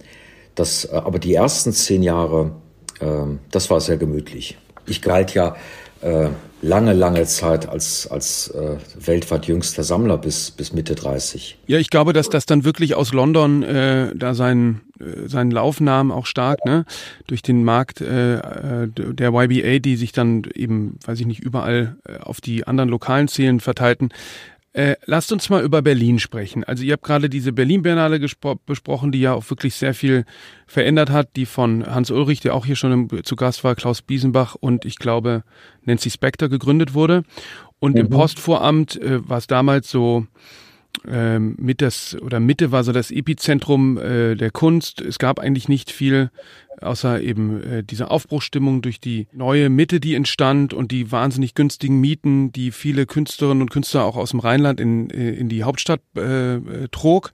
Das, äh, aber die ersten zehn Jahre, äh, das war sehr gemütlich. Ich galt ja äh, lange, lange Zeit als, als äh, weltweit jüngster Sammler bis, bis Mitte 30. Ja, ich glaube, dass das dann wirklich aus London äh, da seinen, äh, seinen Lauf nahm, auch stark, ne? Durch den Markt äh, äh der YBA, die sich dann eben, weiß ich nicht, überall äh, auf die anderen lokalen Zielen verteilten. Äh, lasst uns mal über Berlin sprechen. Also ihr habt gerade diese Berlin-Biennale besprochen, die ja auch wirklich sehr viel verändert hat, die von Hans Ulrich, der auch hier schon im, zu Gast war, Klaus Biesenbach und ich glaube Nancy Spector gegründet wurde. Und mhm. im Postvoramt äh, war es damals so, ähm, mit das oder Mitte war so das Epizentrum äh, der Kunst. Es gab eigentlich nicht viel außer eben äh, dieser Aufbruchstimmung durch die neue Mitte, die entstand und die wahnsinnig günstigen Mieten, die viele Künstlerinnen und Künstler auch aus dem Rheinland in, äh, in die Hauptstadt äh, äh, trug.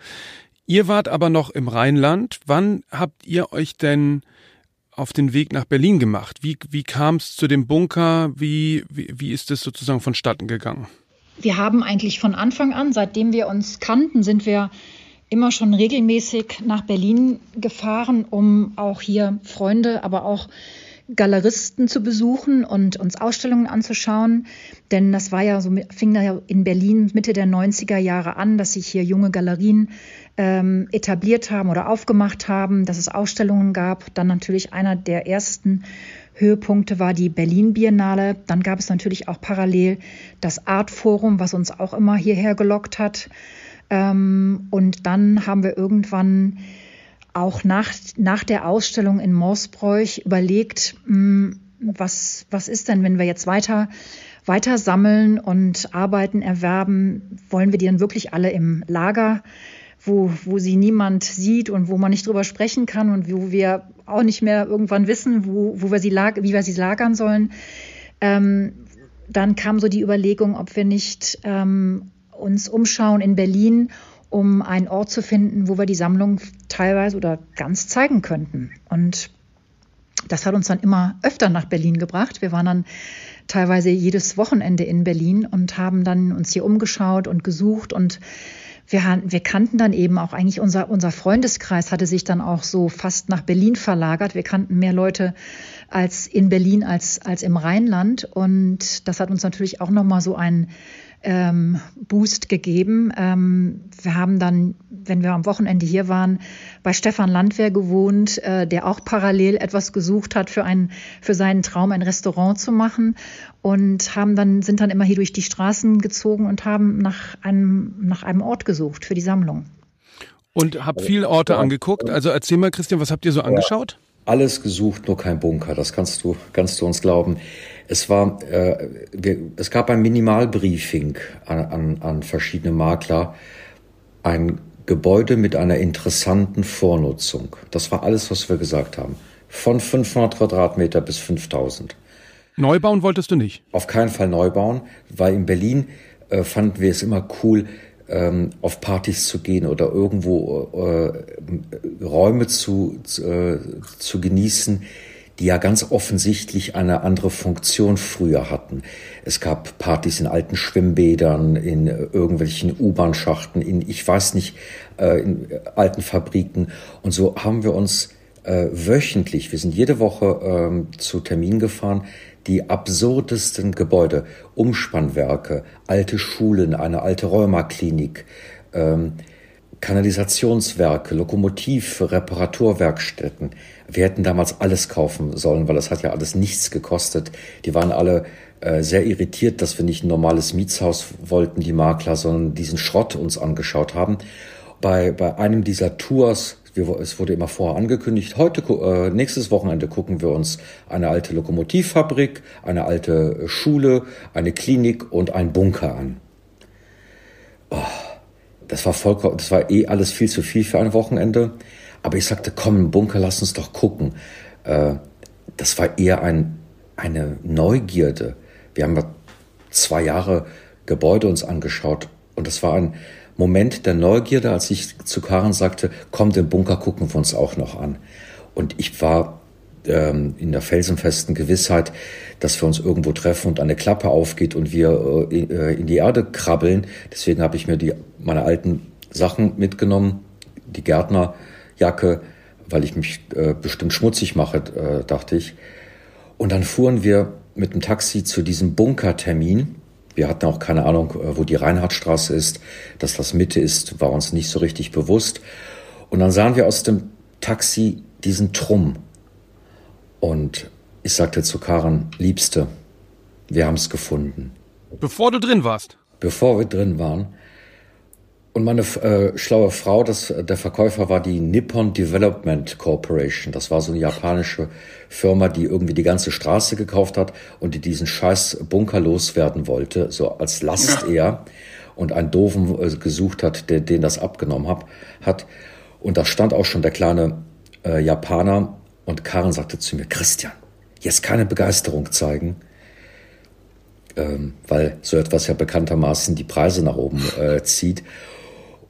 Ihr wart aber noch im Rheinland. Wann habt ihr euch denn auf den Weg nach Berlin gemacht? Wie, wie kam es zu dem Bunker? Wie, wie, wie ist es sozusagen vonstatten gegangen? Wir haben eigentlich von Anfang an, seitdem wir uns kannten, sind wir immer schon regelmäßig nach Berlin gefahren, um auch hier Freunde, aber auch Galeristen zu besuchen und uns Ausstellungen anzuschauen. Denn das war ja so, fing ja in Berlin Mitte der 90er Jahre an, dass sich hier junge Galerien ähm, etabliert haben oder aufgemacht haben, dass es Ausstellungen gab. Dann natürlich einer der ersten Höhepunkte war die Berlin Biennale. Dann gab es natürlich auch parallel das Art Forum, was uns auch immer hierher gelockt hat. Ähm, und dann haben wir irgendwann auch nach, nach der Ausstellung in Morsbräuch überlegt, mh, hm, was, was ist denn, wenn wir jetzt weiter, weiter sammeln und Arbeiten erwerben? Wollen wir die dann wirklich alle im Lager, wo, wo sie niemand sieht und wo man nicht drüber sprechen kann und wo wir auch nicht mehr irgendwann wissen, wo, wo wir sie lag, wie wir sie lagern sollen? Ähm, dann kam so die Überlegung, ob wir nicht ähm, uns umschauen in Berlin, um einen Ort zu finden, wo wir die Sammlung teilweise oder ganz zeigen könnten. Und das hat uns dann immer öfter nach Berlin gebracht. Wir waren dann teilweise jedes Wochenende in Berlin und haben dann uns hier umgeschaut und gesucht und wir, wir kannten dann eben auch eigentlich unser, unser Freundeskreis hatte sich dann auch so fast nach Berlin verlagert. Wir kannten mehr Leute als in Berlin als, als im Rheinland. Und das hat uns natürlich auch nochmal so einen ähm, Boost gegeben. Ähm, wir haben dann, wenn wir am Wochenende hier waren, bei Stefan Landwehr gewohnt, äh, der auch parallel etwas gesucht hat für, einen, für seinen Traum, ein Restaurant zu machen. Und haben dann, sind dann immer hier durch die Straßen gezogen und haben nach einem, nach einem Ort gesucht für die Sammlung. Und habt viele Orte angeguckt. Also erzähl mal, Christian, was habt ihr so angeschaut? Alles gesucht, nur kein Bunker. Das kannst du, kannst du uns glauben. Es war, äh, wir, es gab ein Minimalbriefing an, an, an verschiedene Makler. Ein Gebäude mit einer interessanten Vornutzung. Das war alles, was wir gesagt haben. Von 500 Quadratmeter bis 5000. Neu bauen wolltest du nicht? Auf keinen Fall neu bauen, weil in Berlin äh, fanden wir es immer cool, ähm, auf Partys zu gehen oder irgendwo äh, Räume zu, äh, zu genießen, die ja ganz offensichtlich eine andere Funktion früher hatten. Es gab Partys in alten Schwimmbädern, in irgendwelchen U-Bahn-Schachten, in, ich weiß nicht, äh, in alten Fabriken. Und so haben wir uns äh, wöchentlich, wir sind jede Woche ähm, zu Terminen gefahren, die absurdesten Gebäude, Umspannwerke, alte Schulen, eine alte Rheumaklinik, ähm, Kanalisationswerke, Lokomotiv, Reparaturwerkstätten. Wir hätten damals alles kaufen sollen, weil das hat ja alles nichts gekostet. Die waren alle äh, sehr irritiert, dass wir nicht ein normales Mietshaus wollten, die Makler, sondern diesen Schrott uns angeschaut haben. Bei, bei einem dieser Tours es wurde immer vorher angekündigt, heute, äh, nächstes Wochenende gucken wir uns eine alte Lokomotivfabrik, eine alte Schule, eine Klinik und einen Bunker an. Oh, das war vollkommen, das war eh alles viel zu viel für ein Wochenende. Aber ich sagte, komm, Bunker, lass uns doch gucken. Äh, das war eher ein, eine Neugierde. Wir haben zwei Jahre Gebäude uns angeschaut und das war ein, Moment der Neugierde, als ich zu Karen sagte, komm, den Bunker gucken wir uns auch noch an. Und ich war ähm, in der felsenfesten Gewissheit, dass wir uns irgendwo treffen und eine Klappe aufgeht und wir äh, äh, in die Erde krabbeln. Deswegen habe ich mir die, meine alten Sachen mitgenommen, die Gärtnerjacke, weil ich mich äh, bestimmt schmutzig mache, äh, dachte ich. Und dann fuhren wir mit dem Taxi zu diesem Bunkertermin wir hatten auch keine Ahnung, äh, wo die Reinhardtstraße ist. Dass das Mitte ist, war uns nicht so richtig bewusst. Und dann sahen wir aus dem Taxi diesen Trumm. Und ich sagte zu Karen, Liebste, wir haben es gefunden. Bevor du drin warst? Bevor wir drin waren. Und meine äh, schlaue Frau, das, der Verkäufer war die Nippon Development Corporation. Das war so eine japanische Firma, die irgendwie die ganze Straße gekauft hat und die diesen scheiß Bunker loswerden wollte, so als Last ja. eher. Und einen Doofen äh, gesucht hat, der den das abgenommen hab, hat. Und da stand auch schon der kleine äh, Japaner und Karen sagte zu mir, Christian, jetzt keine Begeisterung zeigen ähm, weil so etwas ja bekanntermaßen die Preise nach oben äh, zieht.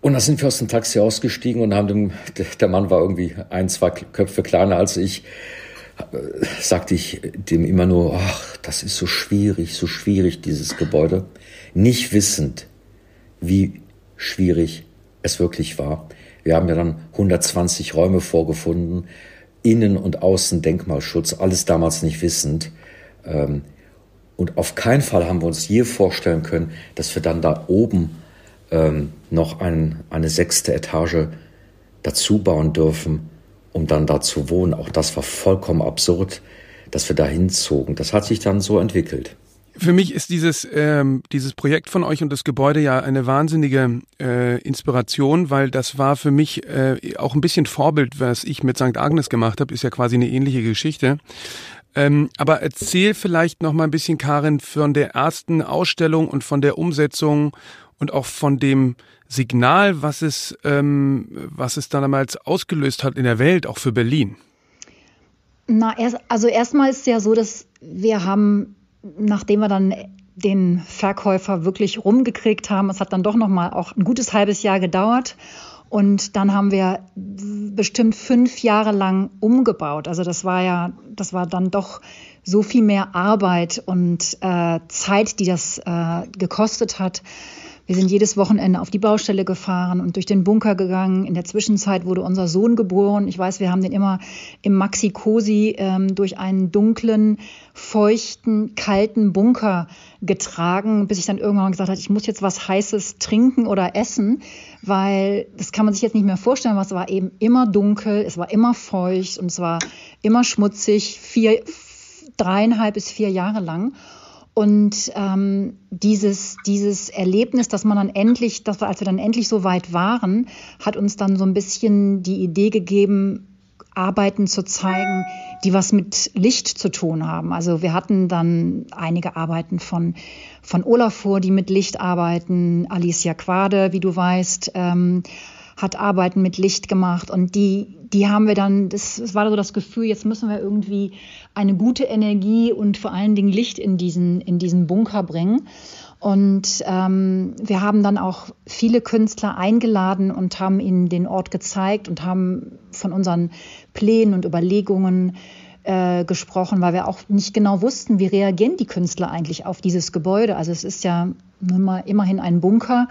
Und da sind wir aus dem Taxi ausgestiegen und haben dem, der Mann war irgendwie ein, zwei Köpfe kleiner als ich, äh, sagte ich dem immer nur, ach, das ist so schwierig, so schwierig, dieses Gebäude. Nicht wissend, wie schwierig es wirklich war. Wir haben ja dann 120 Räume vorgefunden, Innen- und Außendenkmalschutz, alles damals nicht wissend. Ähm, und auf keinen Fall haben wir uns je vorstellen können, dass wir dann da oben ähm, noch ein, eine sechste Etage dazu bauen dürfen, um dann da zu wohnen. Auch das war vollkommen absurd, dass wir da hinzogen. Das hat sich dann so entwickelt. Für mich ist dieses, ähm, dieses Projekt von euch und das Gebäude ja eine wahnsinnige äh, Inspiration, weil das war für mich äh, auch ein bisschen Vorbild, was ich mit St. Agnes gemacht habe, ist ja quasi eine ähnliche Geschichte. Ähm, aber erzähl vielleicht noch mal ein bisschen, Karin, von der ersten Ausstellung und von der Umsetzung und auch von dem Signal, was es, ähm, was es damals ausgelöst hat in der Welt, auch für Berlin? Na, erst, also erstmal ist es ja so, dass wir haben, nachdem wir dann den Verkäufer wirklich rumgekriegt haben, es hat dann doch noch mal auch ein gutes halbes Jahr gedauert Und dann haben wir bestimmt fünf Jahre lang umgebaut. Also das war ja, das war dann doch so viel mehr Arbeit und äh, Zeit, die das äh, gekostet hat. Wir sind jedes Wochenende auf die Baustelle gefahren und durch den Bunker gegangen. In der Zwischenzeit wurde unser Sohn geboren. Ich weiß, wir haben den immer im Maxi Cosi ähm, durch einen dunklen, feuchten, kalten Bunker getragen, bis ich dann irgendwann gesagt habe, ich muss jetzt was Heißes trinken oder essen, weil das kann man sich jetzt nicht mehr vorstellen, es war eben immer dunkel, es war immer feucht und es war immer schmutzig, vier, dreieinhalb bis vier Jahre lang. Und ähm, dieses, dieses Erlebnis, dass man dann endlich, dass wir, als wir dann endlich so weit waren, hat uns dann so ein bisschen die Idee gegeben, Arbeiten zu zeigen, die was mit Licht zu tun haben. Also wir hatten dann einige Arbeiten von, von Olafur, die mit Licht arbeiten, Alicia Quade, wie du weißt, ähm, hat Arbeiten mit Licht gemacht und die, die haben wir dann, das, das war so das Gefühl, jetzt müssen wir irgendwie eine gute Energie und vor allen Dingen Licht in diesen, in diesen Bunker bringen. Und ähm, wir haben dann auch viele Künstler eingeladen und haben ihnen den Ort gezeigt und haben von unseren Plänen und Überlegungen äh, gesprochen, weil wir auch nicht genau wussten, wie reagieren die Künstler eigentlich auf dieses Gebäude. Also es ist ja immerhin ein Bunker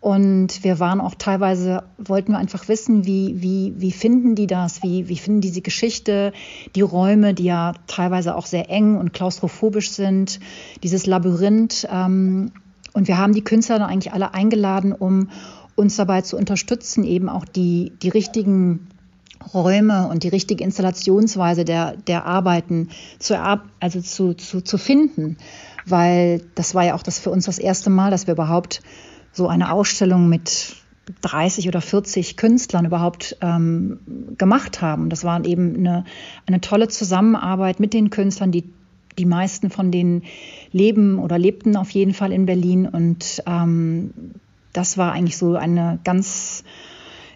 und wir waren auch teilweise, wollten wir einfach wissen, wie, wie, wie finden die das, wie, wie finden diese Geschichte, die Räume, die ja teilweise auch sehr eng und klaustrophobisch sind, dieses Labyrinth. Ähm, und wir haben die Künstler dann eigentlich alle eingeladen, um uns dabei zu unterstützen, eben auch die, die richtigen Räume und die richtige Installationsweise der, der Arbeiten zu, also zu, zu, zu finden. Weil das war ja auch das für uns das erste Mal, dass wir überhaupt so eine Ausstellung mit 30 oder 40 Künstlern überhaupt ähm, gemacht haben. Das war eben eine, eine tolle Zusammenarbeit mit den Künstlern, die die meisten von denen leben oder lebten auf jeden Fall in Berlin. Und ähm, das war eigentlich so eine ganz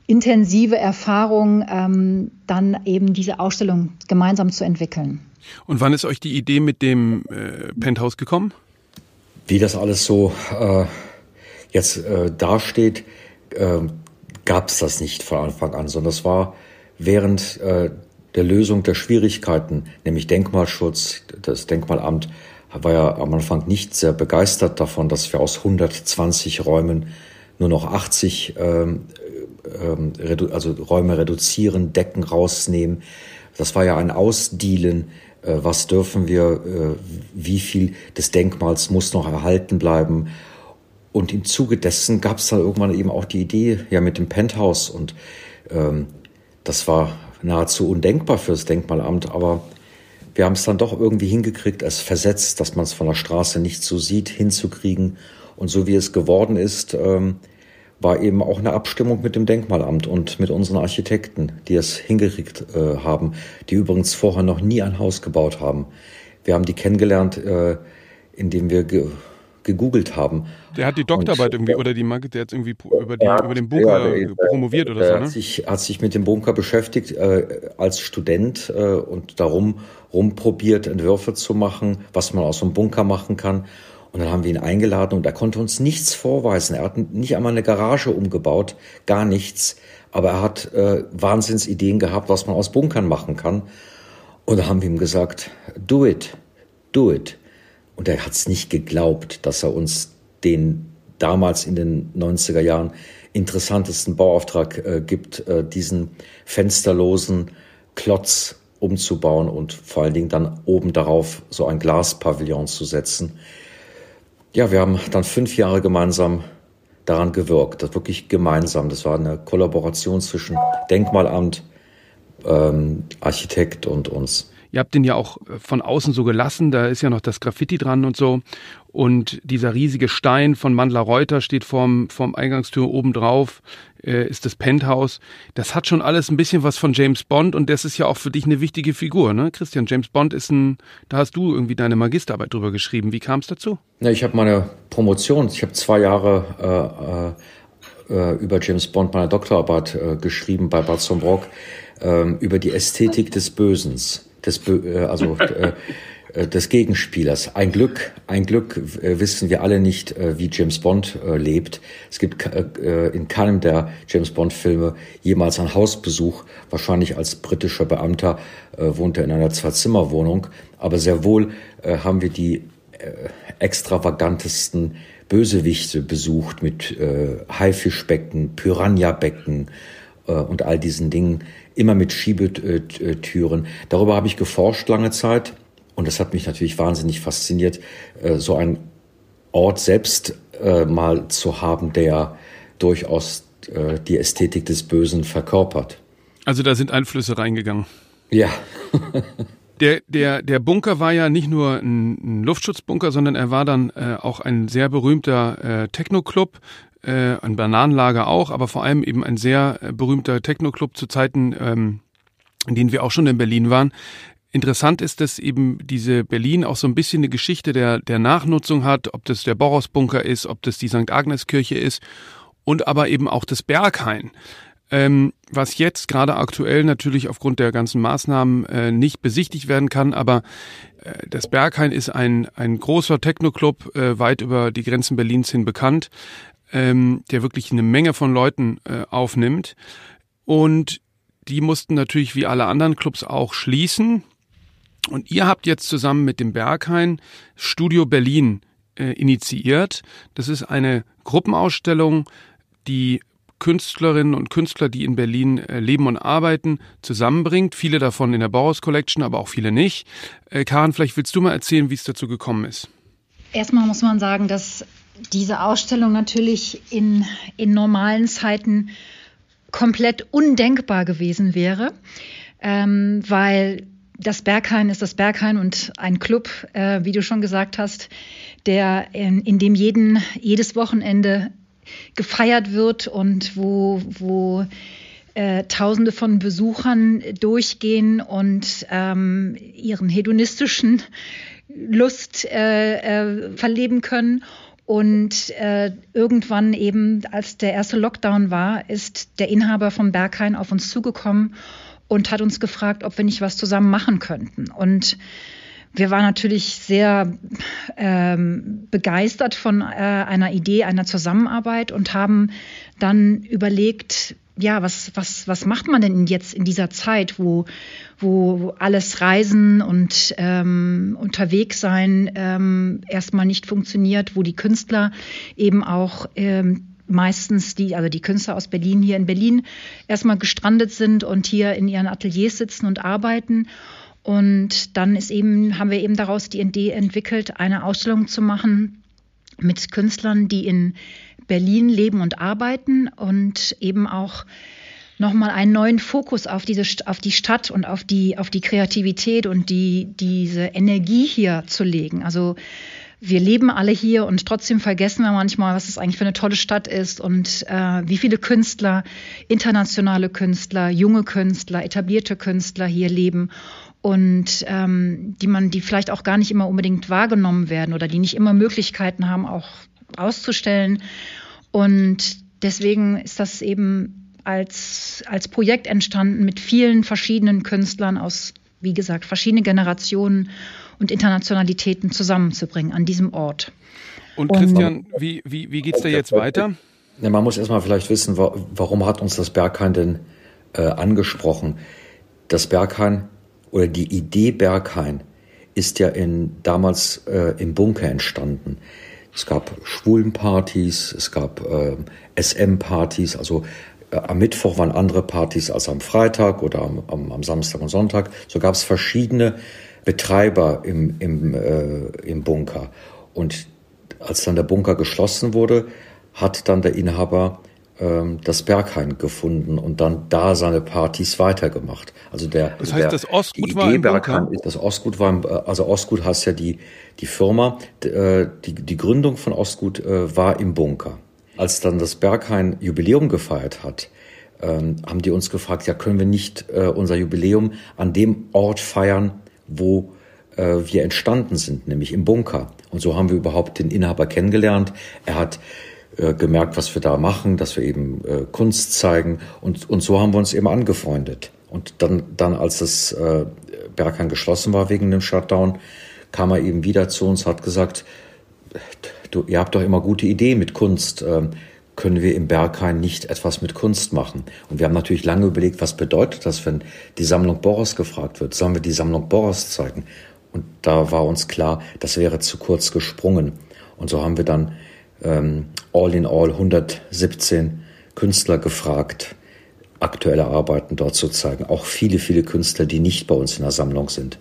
intensive Erfahrung, ähm, dann eben diese Ausstellung gemeinsam zu entwickeln. Und wann ist euch die Idee mit dem äh, Penthouse gekommen? Wie das alles so äh, jetzt äh, dasteht, äh, gab es das nicht von Anfang an, sondern es war während äh, der Lösung der Schwierigkeiten, nämlich Denkmalschutz, das Denkmalamt war ja am Anfang nicht sehr begeistert davon, dass wir aus 120 Räumen nur noch 80 ähm, ähm, also Räume reduzieren, Decken rausnehmen. Das war ja ein Ausdealen. Äh, was dürfen wir, äh, wie viel des Denkmals muss noch erhalten bleiben? Und im Zuge dessen gab es dann irgendwann eben auch die Idee ja mit dem Penthouse und ähm, das war nahezu undenkbar fürs Denkmalamt, aber wir haben es dann doch irgendwie hingekriegt, es versetzt, dass man es von der Straße nicht so sieht, hinzukriegen. Und so wie es geworden ist, ähm, war eben auch eine Abstimmung mit dem Denkmalamt und mit unseren Architekten, die es hingekriegt äh, haben, die übrigens vorher noch nie ein Haus gebaut haben. Wir haben die kennengelernt, äh, indem wir gegoogelt haben. Der hat die Doktorarbeit und, irgendwie, oder die Marke, der hat irgendwie über, die, über den Bunker ja, der, promoviert oder so, ne? Hat sich, hat sich mit dem Bunker beschäftigt äh, als Student äh, und darum rumprobiert, Entwürfe zu machen, was man aus so einem Bunker machen kann. Und dann haben wir ihn eingeladen und er konnte uns nichts vorweisen. Er hat nicht einmal eine Garage umgebaut, gar nichts. Aber er hat äh, Wahnsinnsideen gehabt, was man aus Bunkern machen kann. Und da haben wir ihm gesagt, do it, do it. Und er hat es nicht geglaubt, dass er uns den damals in den 90er Jahren interessantesten Bauauftrag äh, gibt, äh, diesen fensterlosen Klotz umzubauen und vor allen Dingen dann oben darauf so ein Glaspavillon zu setzen. Ja, wir haben dann fünf Jahre gemeinsam daran gewirkt, das wirklich gemeinsam. Das war eine Kollaboration zwischen Denkmalamt, ähm, Architekt und uns. Ihr habt den ja auch äh, von außen so gelassen, da ist ja noch das Graffiti dran und so. Und dieser riesige Stein von Mandler Reuter steht vorm, vorm Eingangstür oben drauf, äh, ist das Penthouse. Das hat schon alles ein bisschen was von James Bond und das ist ja auch für dich eine wichtige Figur, ne? Christian, James Bond ist ein, da hast du irgendwie deine Magisterarbeit drüber geschrieben. Wie kam es dazu? Ja, ich habe meine Promotion, ich habe zwei Jahre äh, äh, über James Bond meine Doktorarbeit äh, geschrieben bei Bad Sombrock ähm, über die Ästhetik des Bösens des, äh, also [LAUGHS] äh, äh, des Gegenspielers. Ein Glück, ein Glück äh, wissen wir alle nicht, äh, wie James Bond lebt. Es gibt in keinem der James Bond Filme jemals einen Hausbesuch. Wahrscheinlich als britischer Beamter wohnt er in einer Zwei-Zimmer-Wohnung. Aber sehr wohl haben wir die extravagantesten Bösewichte besucht mit äh, Haifischbecken, Piranha-Becken und all diesen Dingen, immer mit Schiebetüren. Darüber habe ich geforscht lange Zeit und das hat mich natürlich wahnsinnig fasziniert, äh, so einen Ort selbst äh, mal zu haben, der durchaus äh, die Ästhetik des Bösen verkörpert. Also da sind Einflüsse reingegangen. Ja. [LAUGHS] Der, der, der Bunker war ja nicht nur ein, ein Luftschutzbunker, sondern er war dann äh, auch ein sehr berühmter äh, Techno-Club, äh, ein Bananenlager auch, aber vor allem eben ein sehr äh, berühmter Techno-Club zu Zeiten, ähm, in denen wir auch schon in Berlin waren. Interessant ist, dass eben diese Berlin auch so ein bisschen eine Geschichte der, der Nachnutzung hat, ob das der Boros-Bunker ist, ob das die St. Agnes-Kirche ist und aber eben auch das Berghain. Ähm, was jetzt gerade aktuell natürlich aufgrund der ganzen Maßnahmen äh, nicht besichtigt werden kann, aber äh, das Berghain ist ein, ein großer Techno-Club, äh, weit über die Grenzen Berlins hin bekannt, ähm, der wirklich eine Menge von Leuten äh, aufnimmt. Und die mussten natürlich wie alle anderen Clubs auch schließen. Und ihr habt jetzt zusammen mit dem Berghain Studio Berlin äh, initiiert. Das ist eine Gruppenausstellung, die Künstlerinnen und Künstler, die in Berlin äh, leben und arbeiten, zusammenbringt. Viele davon in der Bauhaus Collection, aber auch viele nicht. Äh, Karen, vielleicht willst du mal erzählen, wie es dazu gekommen ist. Erstmal muss man sagen, dass diese Ausstellung natürlich in, in normalen Zeiten komplett undenkbar gewesen wäre, ähm, weil das Berghain ist das Berghain und ein Club, äh, wie du schon gesagt hast, der in, in dem jeden, jedes Wochenende gefeiert wird und wo, wo äh, Tausende von Besuchern durchgehen und ähm, ihren hedonistischen Lust äh, äh, verleben können. Und äh, irgendwann eben, als der erste Lockdown war, ist der Inhaber vom Berghain auf uns zugekommen und hat uns gefragt, ob wir nicht was zusammen machen könnten. Und wir waren natürlich sehr ähm, begeistert von äh, einer Idee einer Zusammenarbeit und haben dann überlegt, ja, was, was, was macht man denn jetzt in dieser Zeit, wo, wo alles Reisen und ähm, unterwegs sein ähm, erstmal nicht funktioniert, wo die Künstler eben auch ähm, meistens die, also die Künstler aus Berlin hier in Berlin erstmal gestrandet sind und hier in ihren Ateliers sitzen und arbeiten. Und dann ist eben, haben wir eben daraus die Idee entwickelt, eine Ausstellung zu machen mit Künstlern, die in Berlin leben und arbeiten und eben auch nochmal einen neuen Fokus auf diese auf die Stadt und auf die auf die Kreativität und die diese Energie hier zu legen. Also wir leben alle hier und trotzdem vergessen wir manchmal, was es eigentlich für eine tolle Stadt ist und äh, wie viele Künstler, internationale Künstler, junge Künstler, etablierte Künstler hier leben und ähm, die man, die vielleicht auch gar nicht immer unbedingt wahrgenommen werden oder die nicht immer Möglichkeiten haben, auch auszustellen. Und deswegen ist das eben als, als Projekt entstanden mit vielen verschiedenen Künstlern aus, wie gesagt, verschiedenen Generationen und Internationalitäten zusammenzubringen an diesem Ort. Und Christian, wie, wie, wie geht es da jetzt weiter? Ja, man muss erstmal vielleicht wissen, warum hat uns das Berghain denn äh, angesprochen? Das Berghain oder die Idee Berghain ist ja in, damals äh, im Bunker entstanden. Es gab Schwulenpartys, es gab äh, SM-Partys, also äh, am Mittwoch waren andere Partys als am Freitag oder am, am, am Samstag und Sonntag. So gab es verschiedene Betreiber im, im, äh, im Bunker. Und als dann der Bunker geschlossen wurde, hat dann der Inhaber ähm, das Berghain gefunden und dann da seine Partys weitergemacht. Also der, das heißt, der, das Ostgut die war Idee im Berghain, das Ostgut war, im, also Ostgut heißt ja die die Firma, äh, die die Gründung von Ostgut äh, war im Bunker. Als dann das Berghain Jubiläum gefeiert hat, ähm, haben die uns gefragt, ja können wir nicht äh, unser Jubiläum an dem Ort feiern, wo äh, wir entstanden sind, nämlich im Bunker. Und so haben wir überhaupt den Inhaber kennengelernt. Er hat äh, gemerkt, was wir da machen, dass wir eben äh, Kunst zeigen und, und so haben wir uns eben angefreundet. Und dann, dann als das äh, Berghain geschlossen war wegen dem Shutdown, kam er eben wieder zu uns, hat gesagt, du, ihr habt doch immer gute Ideen mit Kunst. Ähm, können wir im Berghain nicht etwas mit Kunst machen? Und wir haben natürlich lange überlegt, was bedeutet das, wenn die Sammlung Boros gefragt wird? Sollen wir die Sammlung Boros zeigen? Und da war uns klar, das wäre zu kurz gesprungen. Und so haben wir dann ähm, all in all 117 Künstler gefragt, aktuelle Arbeiten dort zu zeigen. Auch viele, viele Künstler, die nicht bei uns in der Sammlung sind.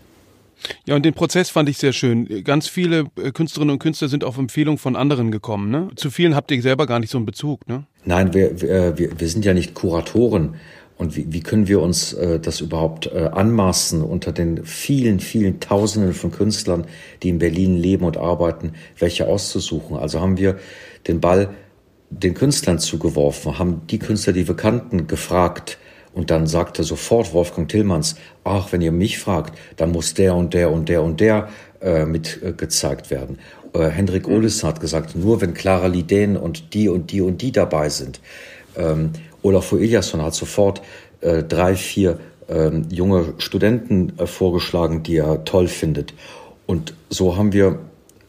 Ja, und den Prozess fand ich sehr schön. Ganz viele äh, Künstlerinnen und Künstler sind auf Empfehlung von anderen gekommen. Ne? Zu vielen habt ihr selber gar nicht so einen Bezug. Ne? Nein, wir, wir, wir sind ja nicht Kuratoren. Und wie, wie können wir uns äh, das überhaupt äh, anmaßen unter den vielen, vielen Tausenden von Künstlern, die in Berlin leben und arbeiten, welche auszusuchen? Also haben wir den Ball den Künstlern zugeworfen, haben die Künstler, die wir kannten, gefragt, und dann sagte sofort Wolfgang Tillmanns, ach, wenn ihr mich fragt, dann muss der und der und der und der äh, mit äh, werden. Äh, Hendrik Olesen hat gesagt, nur wenn Clara Lidén und die und die und die dabei sind. Ähm, Olafur Eliasson hat sofort äh, drei, vier ähm, junge Studenten äh, vorgeschlagen, die er toll findet. Und so haben wir,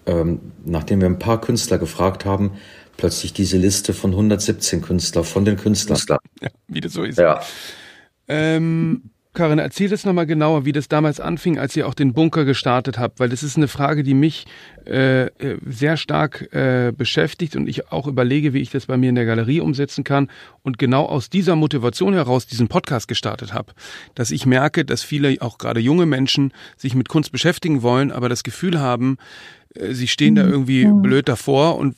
ähm, nachdem wir ein paar Künstler gefragt haben, plötzlich diese Liste von 117 Künstler von den Künstlern. Ja, wie das so ist. Ja. Ähm, Karin, erzähl das nochmal genauer, wie das damals anfing, als ihr auch den Bunker gestartet habt, weil das ist eine Frage, die mich äh, äh, sehr stark äh, beschäftigt und ich auch überlege, wie ich das bei mir in der Galerie umsetzen kann und genau aus dieser Motivation heraus diesen Podcast gestartet habe, dass ich merke, dass viele, auch gerade junge Menschen, sich mit Kunst beschäftigen wollen, aber das Gefühl haben, äh, sie stehen da mhm. irgendwie blöd davor und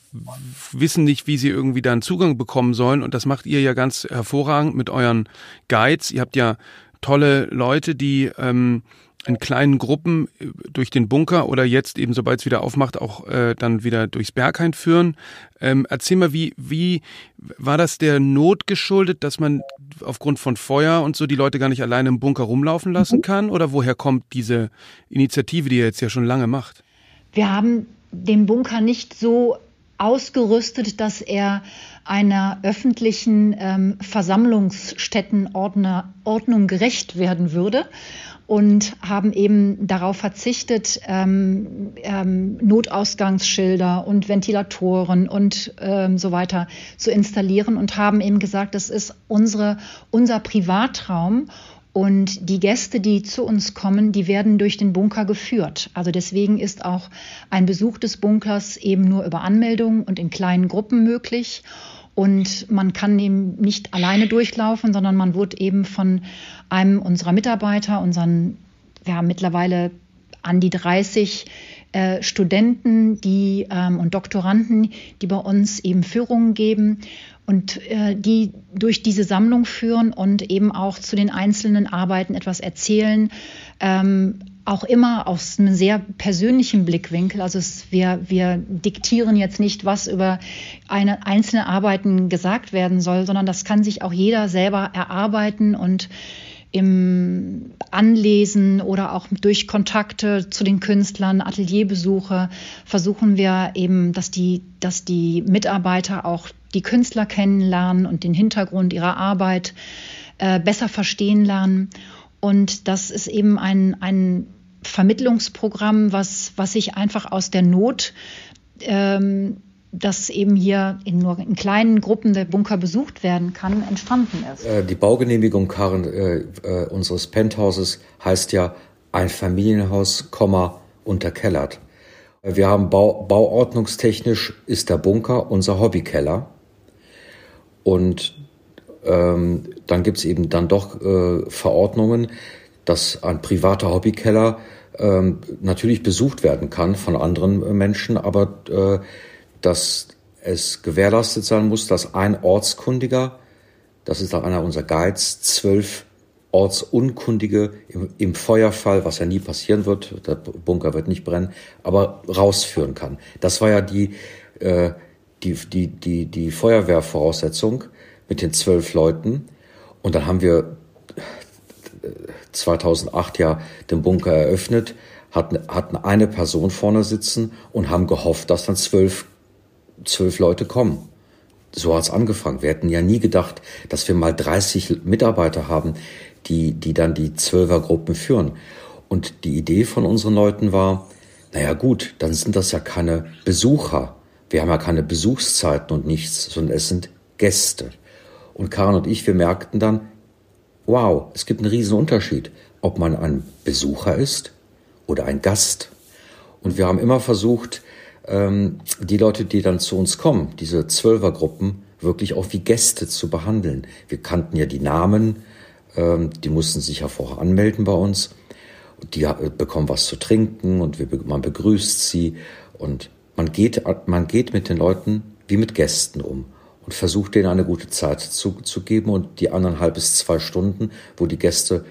wissen nicht, wie sie irgendwie da einen Zugang bekommen sollen. Und das macht ihr ja ganz hervorragend mit euren Guides. Ihr habt ja tolle Leute, die ähm, in kleinen Gruppen äh, durch den Bunker oder jetzt eben, sobald es wieder aufmacht, auch äh, dann wieder durchs Berghain führen. Ähm, erzähl mal, wie, wie war das der Not geschuldet, dass man aufgrund von Feuer und so die Leute gar nicht alleine im Bunker rumlaufen lassen kann? Oder woher kommt diese Initiative, die ihr jetzt ja schon lange macht? Wir haben den Bunker nicht so ausgerüstet, dass er einer öffentlichen ähm, Versammlungsstättenordnung gerecht werden würde und haben eben darauf verzichtet, ähm, ähm, Notausgangsschilder und Ventilatoren und ähm, so weiter zu installieren und haben eben gesagt, das ist unsere, unser Privatraum und die Gäste, die zu uns kommen, die werden durch den Bunker geführt. Also deswegen ist auch ein Besuch des Bunkers eben nur über Anmeldung und in kleinen Gruppen möglich. Und man kann eben nicht alleine durchlaufen, sondern man wird eben von einem unserer Mitarbeiter, unseren, wir haben mittlerweile an die 30 äh, Studenten die, ähm, und Doktoranden, die bei uns eben Führungen geben und äh, die durch diese Sammlung führen und eben auch zu den einzelnen Arbeiten etwas erzählen. Ähm, auch immer aus einem sehr persönlichen Blickwinkel. Also es, wir, wir diktieren jetzt nicht, was über eine einzelne Arbeiten gesagt werden soll, sondern das kann sich auch jeder selber erarbeiten und im Anlesen oder auch durch Kontakte zu den Künstlern, Atelierbesuche versuchen wir eben, dass die, dass die Mitarbeiter auch die Künstler kennenlernen und den Hintergrund ihrer Arbeit äh, besser verstehen lernen. Und das ist eben ein, ein Vermittlungsprogramm, was, was sich einfach aus der Not ähm, dass eben hier in nur in kleinen Gruppen der Bunker besucht werden kann, entstanden ist. Äh, die Baugenehmigung, Karen, äh, äh, unseres Penthauses heißt ja ein Familienhaus, unterkellert. Wir haben Bau, bauordnungstechnisch ist der Bunker unser Hobbykeller. Und ähm, dann gibt es eben dann doch äh, Verordnungen, dass ein privater Hobbykeller ähm, natürlich besucht werden kann von anderen Menschen, aber äh, dass es gewährleistet sein muss, dass ein Ortskundiger, das ist auch einer unserer Guides, zwölf Ortsunkundige im, im, Feuerfall, was ja nie passieren wird, der Bunker wird nicht brennen, aber rausführen kann. Das war ja die, äh, die, die, die, die Feuerwehrvoraussetzung mit den zwölf Leuten. Und dann haben wir 2008 ja den Bunker eröffnet, hatten, hatten eine Person vorne sitzen und haben gehofft, dass dann zwölf, zwölf Leute kommen. So hat's angefangen. Wir hätten ja nie gedacht, dass wir mal 30 Mitarbeiter haben, die, die dann die Zwölfergruppen führen. Und die Idee von unseren Leuten war, naja gut, dann sind das ja keine Besucher. Wir haben ja keine Besuchszeiten und nichts, sondern es sind Gäste. Und Karin und ich, wir merkten dann, wow, es gibt einen riesen Unterschied, ob man ein Besucher ist oder ein Gast. Und wir haben immer versucht, ähm, die Leute, die dann zu uns kommen, diese Zwölfergruppen, wirklich auch wie Gäste zu behandeln. Wir kannten ja die Namen, ähm, die mussten sich ja vorher anmelden bei uns. Die äh, bekommen was zu trinken und wir, man begrüßt sie und man geht, man geht mit den Leuten wie mit Gästen um und versucht denen eine gute Zeit zu, zu geben und die anderthalb bis zwei Stunden, wo die Gäste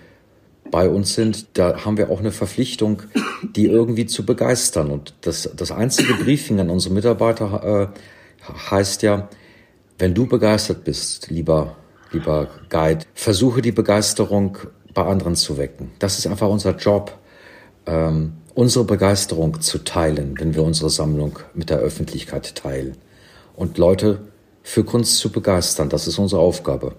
bei uns sind, da haben wir auch eine Verpflichtung, die irgendwie zu begeistern. Und das, das einzige Briefing an unsere Mitarbeiter äh, heißt ja, wenn du begeistert bist, lieber, lieber Guide, versuche die Begeisterung bei anderen zu wecken. Das ist einfach unser Job, ähm, unsere Begeisterung zu teilen, wenn wir unsere Sammlung mit der Öffentlichkeit teilen. Und Leute für Kunst zu begeistern, das ist unsere Aufgabe.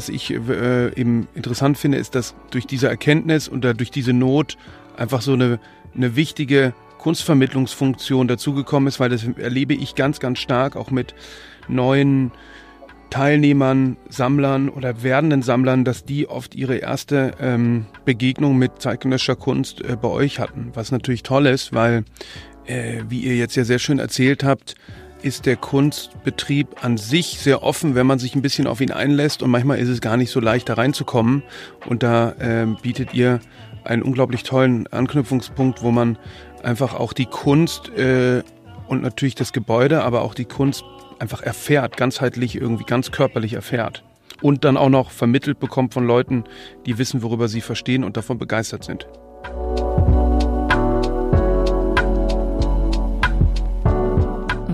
Was ich äh, eben interessant finde, ist, dass durch diese Erkenntnis und durch diese Not einfach so eine, eine wichtige Kunstvermittlungsfunktion dazugekommen ist, weil das erlebe ich ganz, ganz stark auch mit neuen Teilnehmern, Sammlern oder werdenden Sammlern, dass die oft ihre erste ähm, Begegnung mit zeitgenössischer Kunst äh, bei euch hatten. Was natürlich toll ist, weil, äh, wie ihr jetzt ja sehr schön erzählt habt, ist der Kunstbetrieb an sich sehr offen, wenn man sich ein bisschen auf ihn einlässt. Und manchmal ist es gar nicht so leicht, da reinzukommen. Und da äh, bietet ihr einen unglaublich tollen Anknüpfungspunkt, wo man einfach auch die Kunst äh, und natürlich das Gebäude, aber auch die Kunst einfach erfährt, ganzheitlich irgendwie ganz körperlich erfährt. Und dann auch noch vermittelt bekommt von Leuten, die wissen, worüber sie verstehen und davon begeistert sind.